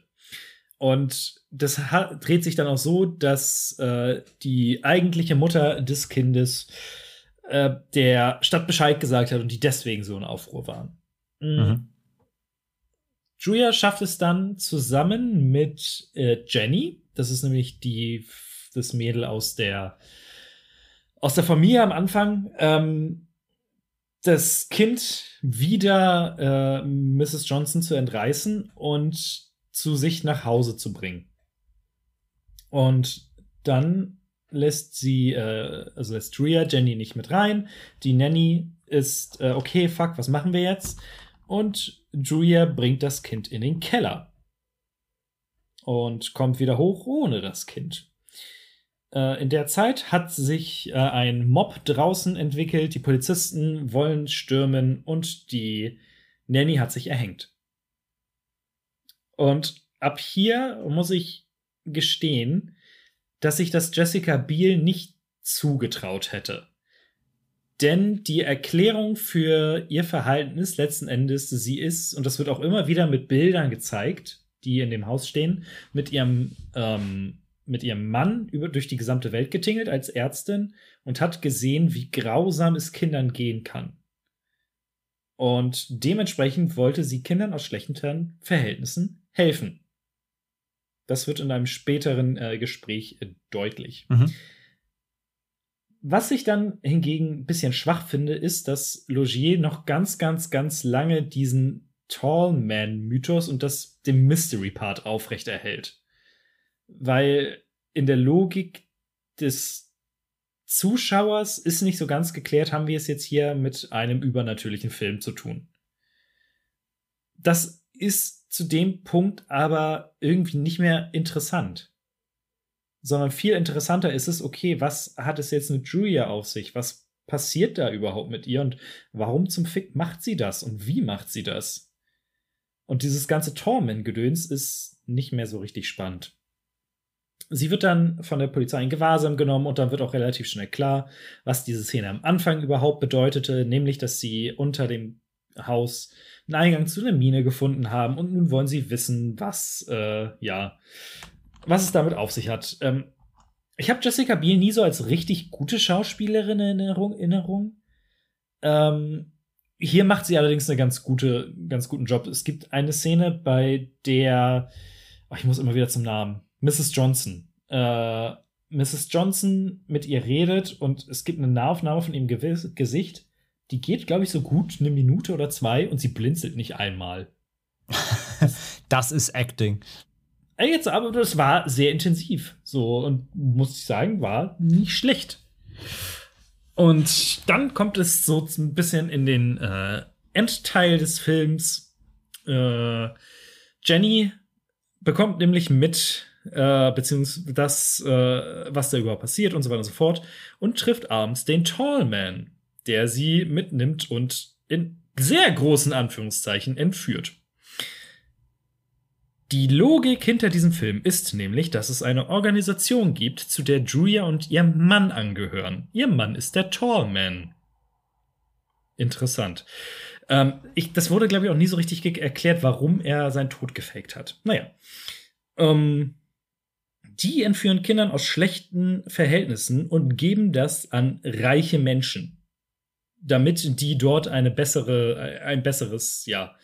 Und das dreht sich dann auch so, dass äh, die eigentliche Mutter des Kindes äh, der Stadt Bescheid gesagt hat und die deswegen so in Aufruhr waren. Mhm. mhm. Julia schafft es dann zusammen mit äh, Jenny, das ist nämlich die das Mädel aus der aus der Familie am Anfang ähm, das Kind wieder äh, Mrs. Johnson zu entreißen und zu sich nach Hause zu bringen. Und dann lässt sie, äh, also lässt Drea Jenny nicht mit rein. Die Nanny ist, äh, okay, fuck, was machen wir jetzt? Und Julia bringt das Kind in den Keller. Und kommt wieder hoch ohne das Kind. Äh, in der Zeit hat sich äh, ein Mob draußen entwickelt, die Polizisten wollen stürmen und die Nanny hat sich erhängt. Und ab hier muss ich gestehen, dass ich das Jessica Biel nicht zugetraut hätte. Denn die Erklärung für ihr Verhalten ist letzten Endes, sie ist, und das wird auch immer wieder mit Bildern gezeigt, die in dem Haus stehen, mit ihrem ähm, mit ihrem Mann über, durch die gesamte Welt getingelt als Ärztin und hat gesehen, wie grausam es Kindern gehen kann. Und dementsprechend wollte sie Kindern aus schlechten Verhältnissen helfen. Das wird in einem späteren äh, Gespräch äh, deutlich. Mhm. Was ich dann hingegen ein bisschen schwach finde, ist, dass Logier noch ganz, ganz, ganz lange diesen Tall Man Mythos und das den Mystery Part aufrechterhält weil in der Logik des Zuschauers ist nicht so ganz geklärt, haben wir es jetzt hier mit einem übernatürlichen Film zu tun. Das ist zu dem Punkt aber irgendwie nicht mehr interessant. Sondern viel interessanter ist es, okay, was hat es jetzt mit Julia auf sich? Was passiert da überhaupt mit ihr und warum zum Fick macht sie das und wie macht sie das? Und dieses ganze Torment-Gedöns ist nicht mehr so richtig spannend. Sie wird dann von der Polizei in Gewahrsam genommen und dann wird auch relativ schnell klar, was diese Szene am Anfang überhaupt bedeutete, nämlich dass sie unter dem Haus einen Eingang zu einer Mine gefunden haben und nun wollen sie wissen, was, äh, ja, was es damit auf sich hat. Ähm, ich habe Jessica Biel nie so als richtig gute Schauspielerin in Erinnerung. Erinnerung. Ähm, hier macht sie allerdings einen ganz gute, ganz guten Job. Es gibt eine Szene, bei der, oh, ich muss immer wieder zum Namen. Mrs. Johnson. Äh, Mrs. Johnson mit ihr redet und es gibt eine Nahaufnahme von ihrem Gewiss Gesicht. Die geht, glaube ich, so gut eine Minute oder zwei und sie blinzelt nicht einmal. das ist Acting. Jetzt aber das war sehr intensiv. So und muss ich sagen, war nicht schlecht. Und dann kommt es so ein bisschen in den äh, Endteil des Films. Äh, Jenny bekommt nämlich mit, äh, beziehungsweise das, äh, was da überhaupt passiert und so weiter und so fort, und trifft abends den Tallman, der sie mitnimmt und in sehr großen Anführungszeichen entführt. Die Logik hinter diesem Film ist nämlich, dass es eine Organisation gibt, zu der Julia und ihr Mann angehören. Ihr Mann ist der Tallman. Interessant. Ähm, ich, das wurde, glaube ich, auch nie so richtig erklärt, warum er seinen Tod gefaked hat. Naja. Ähm, die entführen Kindern aus schlechten Verhältnissen und geben das an reiche Menschen, damit die dort eine bessere, ein besseres, ja,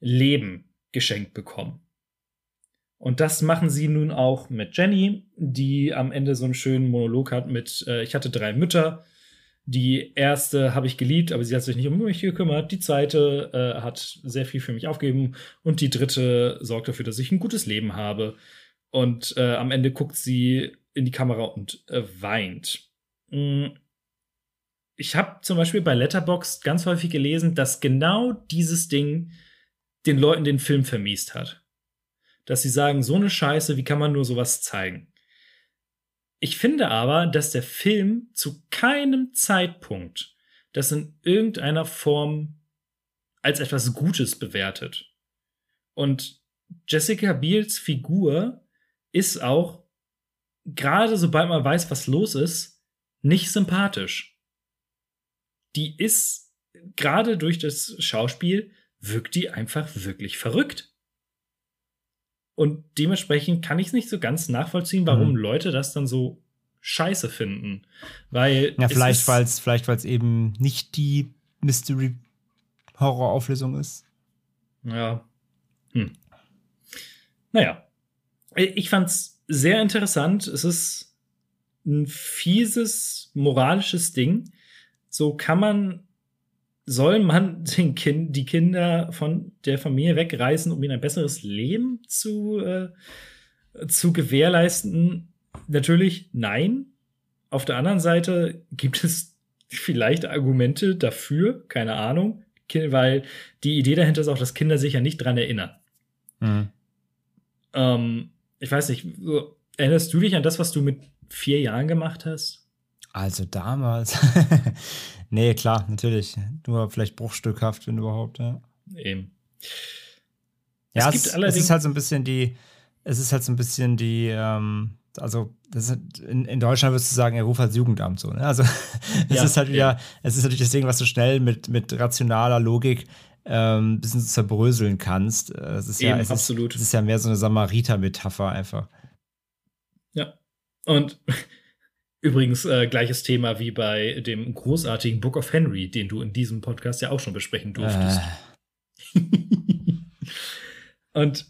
Leben geschenkt bekommen. Und das machen sie nun auch mit Jenny, die am Ende so einen schönen Monolog hat mit, äh, ich hatte drei Mütter. Die erste habe ich geliebt, aber sie hat sich nicht um mich gekümmert. Die zweite äh, hat sehr viel für mich aufgegeben. Und die dritte sorgt dafür, dass ich ein gutes Leben habe. Und äh, am Ende guckt sie in die Kamera und äh, weint. Mm. Ich habe zum Beispiel bei Letterboxd ganz häufig gelesen, dass genau dieses Ding den Leuten den Film vermiest hat. Dass sie sagen, so eine Scheiße, wie kann man nur sowas zeigen? Ich finde aber, dass der Film zu keinem Zeitpunkt das in irgendeiner Form als etwas Gutes bewertet. Und Jessica Biels Figur ist auch, gerade sobald man weiß, was los ist, nicht sympathisch. Die ist, gerade durch das Schauspiel, wirkt die einfach wirklich verrückt. Und dementsprechend kann ich es nicht so ganz nachvollziehen, warum mhm. Leute das dann so scheiße finden. Weil. Ja, vielleicht, weil es vielleicht, weil's eben nicht die Mystery-Horror-Auflösung ist. Ja. Hm. Naja. Ich fand's sehr interessant. Es ist ein fieses, moralisches Ding. So kann man soll man den kind, die Kinder von der Familie wegreißen, um ihnen ein besseres Leben zu, äh, zu gewährleisten? Natürlich nein. Auf der anderen Seite gibt es vielleicht Argumente dafür, keine Ahnung, weil die Idee dahinter ist auch, dass Kinder sich ja nicht dran erinnern. Mhm. Ähm, ich weiß nicht, erinnerst du dich an das, was du mit vier Jahren gemacht hast? Also damals. nee, klar, natürlich. Nur vielleicht bruchstückhaft, wenn überhaupt, ja. Eben. Ja, es, es, es, ist halt so ein bisschen die, es ist halt so ein bisschen die, ähm, also in, in, Deutschland würdest du sagen, er ruft als Jugendamt so. Ne? Also es ja, ist halt wieder, ja. es ist natürlich das Ding, was du schnell mit, mit rationaler Logik ähm, ein bisschen zerbröseln kannst. Es ist Eben, ja, es absolut. Ist, es ist ja mehr so eine Samariter-Metapher einfach. Ja. Und Übrigens äh, gleiches Thema wie bei dem großartigen Book of Henry, den du in diesem Podcast ja auch schon besprechen durftest. Äh. Und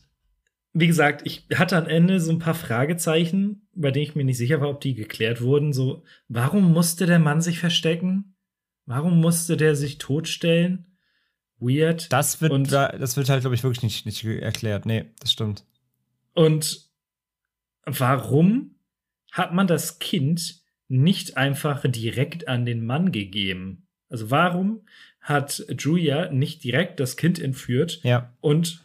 wie gesagt, ich hatte am Ende so ein paar Fragezeichen, bei denen ich mir nicht sicher war, ob die geklärt wurden. So, warum musste der Mann sich verstecken? Warum musste der sich totstellen? Weird. Das wird, und, das wird halt, glaube ich, wirklich nicht, nicht erklärt. Nee, das stimmt. Und warum hat man das Kind nicht einfach direkt an den Mann gegeben? Also warum hat Julia nicht direkt das Kind entführt ja. und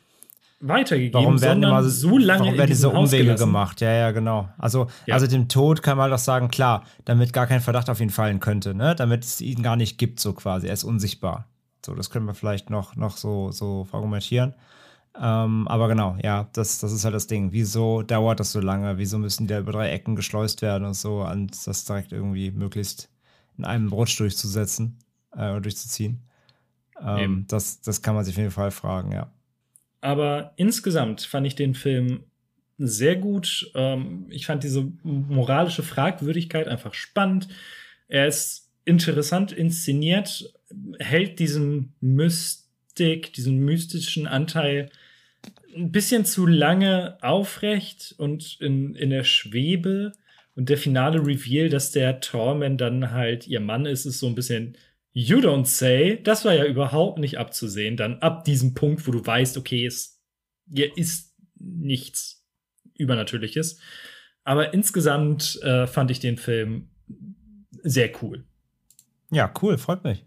weitergegeben, warum werden immer so lange warum werden diese Umwege gemacht? Ja, ja, genau. Also, ja. also dem Tod kann man doch sagen, klar, damit gar kein Verdacht auf ihn fallen könnte, ne? Damit es ihn gar nicht gibt, so quasi. Er ist unsichtbar. So, das können wir vielleicht noch, noch so, so argumentieren. Ähm, aber genau, ja, das, das ist halt das Ding. Wieso dauert das so lange? Wieso müssen die da über drei Ecken geschleust werden und so, an das direkt irgendwie möglichst in einem Rutsch durchzusetzen äh, oder durchzuziehen? Ähm, das, das kann man sich auf jeden Fall fragen, ja. Aber insgesamt fand ich den Film sehr gut. Ähm, ich fand diese moralische Fragwürdigkeit einfach spannend. Er ist interessant inszeniert, hält diesen Mystik, diesen mystischen Anteil ein bisschen zu lange aufrecht und in, in der Schwebe. Und der finale Reveal, dass der Torment dann halt ihr Mann ist, ist so ein bisschen You don't say. Das war ja überhaupt nicht abzusehen. Dann ab diesem Punkt, wo du weißt, okay, es hier ist nichts Übernatürliches. Aber insgesamt äh, fand ich den Film sehr cool. Ja, cool, freut mich.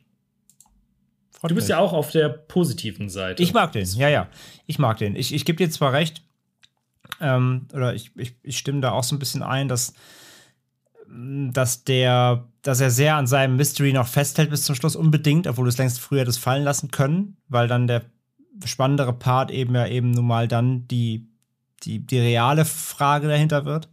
Freut du bist mich. ja auch auf der positiven Seite. Ich mag den, ja, ja. Ich mag den. Ich, ich gebe dir zwar recht, ähm, oder ich, ich, ich stimme da auch so ein bisschen ein, dass, dass der, dass er sehr an seinem Mystery noch festhält bis zum Schluss unbedingt, obwohl du es längst früher das fallen lassen können, weil dann der spannendere Part eben ja eben nun mal dann die, die, die reale Frage dahinter wird.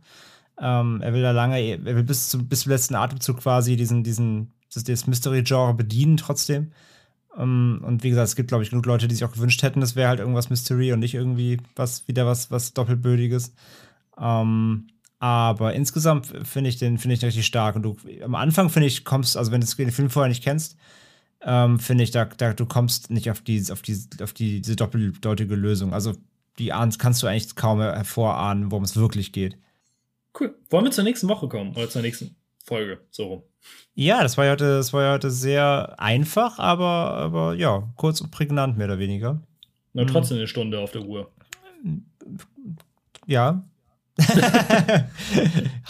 Ähm, er will da lange, er will bis zum, bis zum letzten Atemzug quasi diesen, diesen, das, das Mystery-Genre bedienen trotzdem. Ähm, und wie gesagt, es gibt, glaube ich, genug Leute, die sich auch gewünscht hätten, das wäre halt irgendwas Mystery und nicht irgendwie was, wieder was, was Doppelbödiges. Ähm, Aber insgesamt finde ich den finde ich den richtig stark. Und du am Anfang finde ich kommst, also wenn du den Film vorher nicht kennst, ähm, finde ich, da, da du kommst nicht auf die auf die auf die, diese doppeldeutige Lösung. Also die ahnst, kannst du eigentlich kaum hervorahnen, worum es wirklich geht. Cool. Wollen wir zur nächsten Woche kommen oder zur nächsten Folge so rum? Ja, das war ja heute, das war ja heute sehr einfach, aber, aber ja, kurz und prägnant mehr oder weniger. Na, trotzdem eine Stunde auf der Uhr. Ja.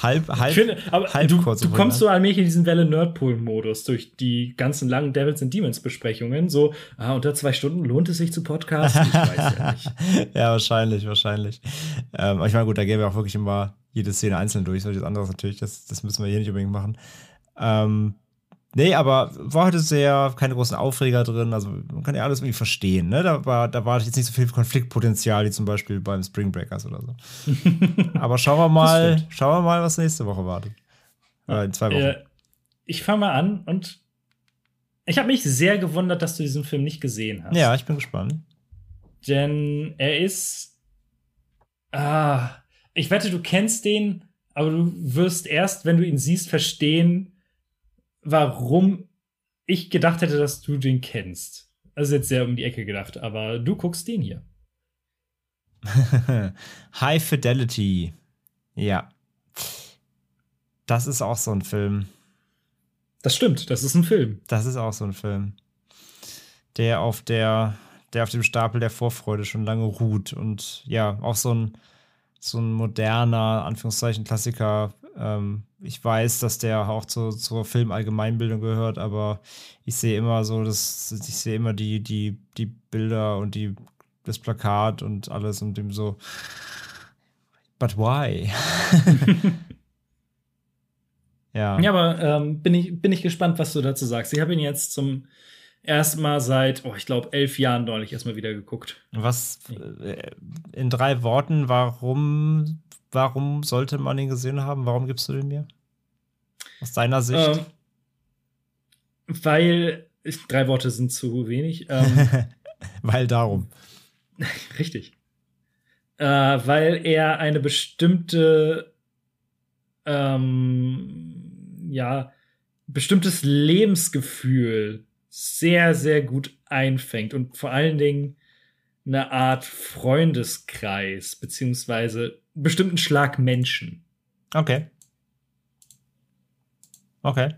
halb, halb, finde, halb du, kurz du kommst so allmählich in diesen Welle Nerdpool-Modus durch die ganzen langen Devils and Demons Besprechungen. So, ah, unter zwei Stunden lohnt es sich zu podcasten? Ich weiß ja nicht. ja, wahrscheinlich, wahrscheinlich. Ähm, ich meine, gut, da gehen wir auch wirklich immer jede Szene einzeln durch. Solches anderes natürlich, das, das müssen wir hier nicht unbedingt machen. Ähm, nee, aber war heute sehr, keine großen Aufreger drin. Also man kann ja alles irgendwie verstehen. Ne? Da, war, da war jetzt nicht so viel Konfliktpotenzial wie zum Beispiel beim Spring Breakers oder so. aber schauen wir mal, schauen wir mal, was nächste Woche wartet. Oder in zwei Wochen. Äh, ich fange mal an und ich habe mich sehr gewundert, dass du diesen Film nicht gesehen hast. ja, ich bin gespannt. Denn er ist. Ah, ich wette, du kennst den, aber du wirst erst, wenn du ihn siehst, verstehen, warum ich gedacht hätte, dass du den kennst. Ist jetzt sehr um die Ecke gedacht, aber du guckst den hier. High Fidelity. Ja. Das ist auch so ein Film. Das stimmt, das ist ein Film. Das ist auch so ein Film. Der auf der, der auf dem Stapel der Vorfreude schon lange ruht. Und ja, auch so ein, so ein moderner, Anführungszeichen, Klassiker. Ähm, ich weiß, dass der auch zu, zur Filmallgemeinbildung gehört, aber ich sehe immer so, dass ich sehe immer die, die, die Bilder und die, das Plakat und alles und dem so. But why? ja. Ja, aber ähm, bin, ich, bin ich gespannt, was du dazu sagst. Ich habe ihn jetzt zum ersten Mal seit, oh, ich glaube, elf Jahren neulich erstmal wieder geguckt. Was äh, in drei Worten, warum, warum sollte man ihn gesehen haben? Warum gibst du den mir? Aus deiner Sicht? Ähm, weil ich, drei Worte sind zu wenig. Ähm, Weil darum. richtig. Äh, weil er eine bestimmte, ähm, ja, bestimmtes Lebensgefühl sehr, sehr gut einfängt und vor allen Dingen eine Art Freundeskreis, beziehungsweise bestimmten Schlag Menschen. Okay. Okay.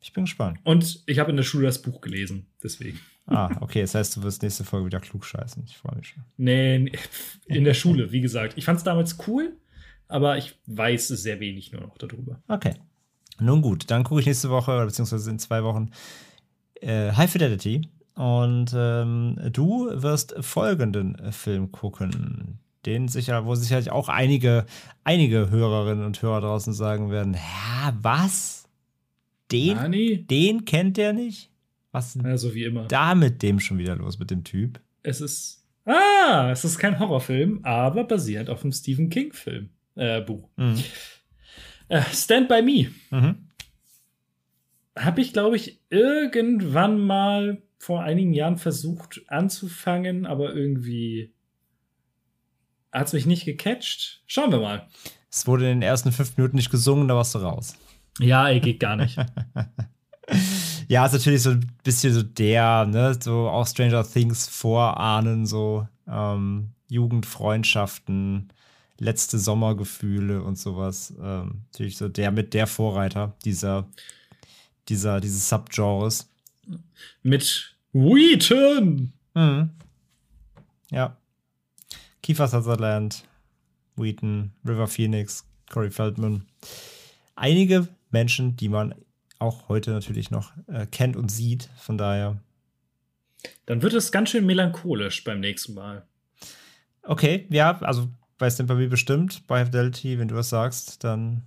Ich bin gespannt. Und ich habe in der Schule das Buch gelesen, deswegen. Ah, okay. Das heißt, du wirst nächste Folge wieder klug scheißen. Ich freue mich schon. Nee, in der Schule, wie gesagt. Ich fand es damals cool, aber ich weiß sehr wenig nur noch darüber. Okay. Nun gut, dann gucke ich nächste Woche, oder beziehungsweise in zwei Wochen, äh, High Fidelity. Und ähm, du wirst folgenden äh, Film gucken. Den sicher, wo sicherlich auch einige, einige Hörerinnen und Hörer draußen sagen werden: Ja, was? Den, Nani? den kennt der nicht? Was Also wie immer. da mit dem schon wieder los, mit dem Typ? Es ist. Ah, es ist kein Horrorfilm, aber basierend auf einem Stephen King-Film. Äh, Buch. Mhm. Äh, Stand by Me. Mhm. Habe ich, glaube ich, irgendwann mal vor einigen Jahren versucht anzufangen, aber irgendwie hat es mich nicht gecatcht. Schauen wir mal. Es wurde in den ersten fünf Minuten nicht gesungen, da warst du raus. Ja, ey, geht gar nicht. Ja, ist natürlich so ein bisschen so der, ne, so auch Stranger Things vorahnen, so ähm, Jugendfreundschaften, letzte Sommergefühle und sowas. Ähm, natürlich so der mit der Vorreiter dieser, dieser, dieses Subgenres. Mit Wheaton. Mhm. Ja. Kiefer Sutherland, Wheaton, River Phoenix, Corey Feldman. Einige Menschen, die man auch heute natürlich noch äh, kennt und sieht. Von daher. Dann wird es ganz schön melancholisch beim nächsten Mal. Okay, ja, also bei Me bestimmt, bei Fidelity, wenn du was sagst, dann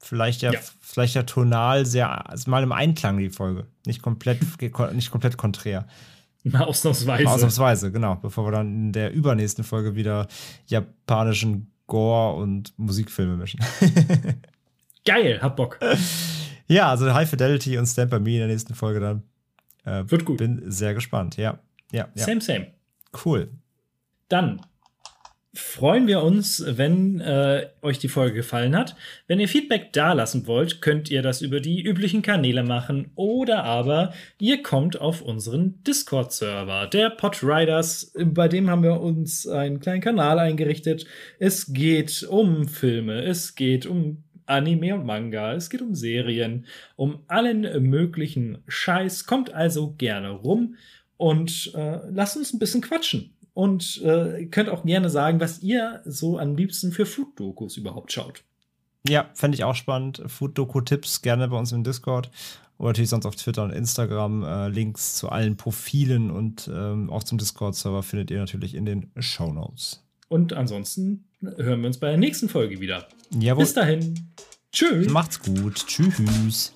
vielleicht ja, Ja. vielleicht ja tonal sehr, also mal im Einklang die Folge. Nicht komplett, nicht komplett konträr. Mal ausnahmsweise. Ausnahmsweise, genau. Bevor wir dann in der übernächsten Folge wieder japanischen Gore und Musikfilme mischen. Geil, hab Bock. ja, also High Fidelity und Stand By Me in der nächsten Folge dann. Äh, Wird gut. Bin sehr gespannt, ja. Ja, ja. Same, same. Cool. Dann freuen wir uns, wenn äh, euch die Folge gefallen hat. Wenn ihr Feedback dalassen wollt, könnt ihr das über die üblichen Kanäle machen oder aber ihr kommt auf unseren Discord-Server, der Podriders. Bei dem haben wir uns einen kleinen Kanal eingerichtet. Es geht um Filme, es geht um Anime und Manga, es geht um Serien, um allen möglichen Scheiß. Kommt also gerne rum und äh, lasst uns ein bisschen quatschen und äh, könnt auch gerne sagen, was ihr so am liebsten für Food-Dokus überhaupt schaut. Ja, fände ich auch spannend. Food-Doku-Tipps gerne bei uns im Discord oder natürlich sonst auf Twitter und Instagram. Äh, Links zu allen Profilen und ähm, auch zum Discord-Server findet ihr natürlich in den Show Notes. Und ansonsten hören wir uns bei der nächsten Folge wieder. Jawohl. Bis dahin. Tschüss. Macht's gut. Tschüss.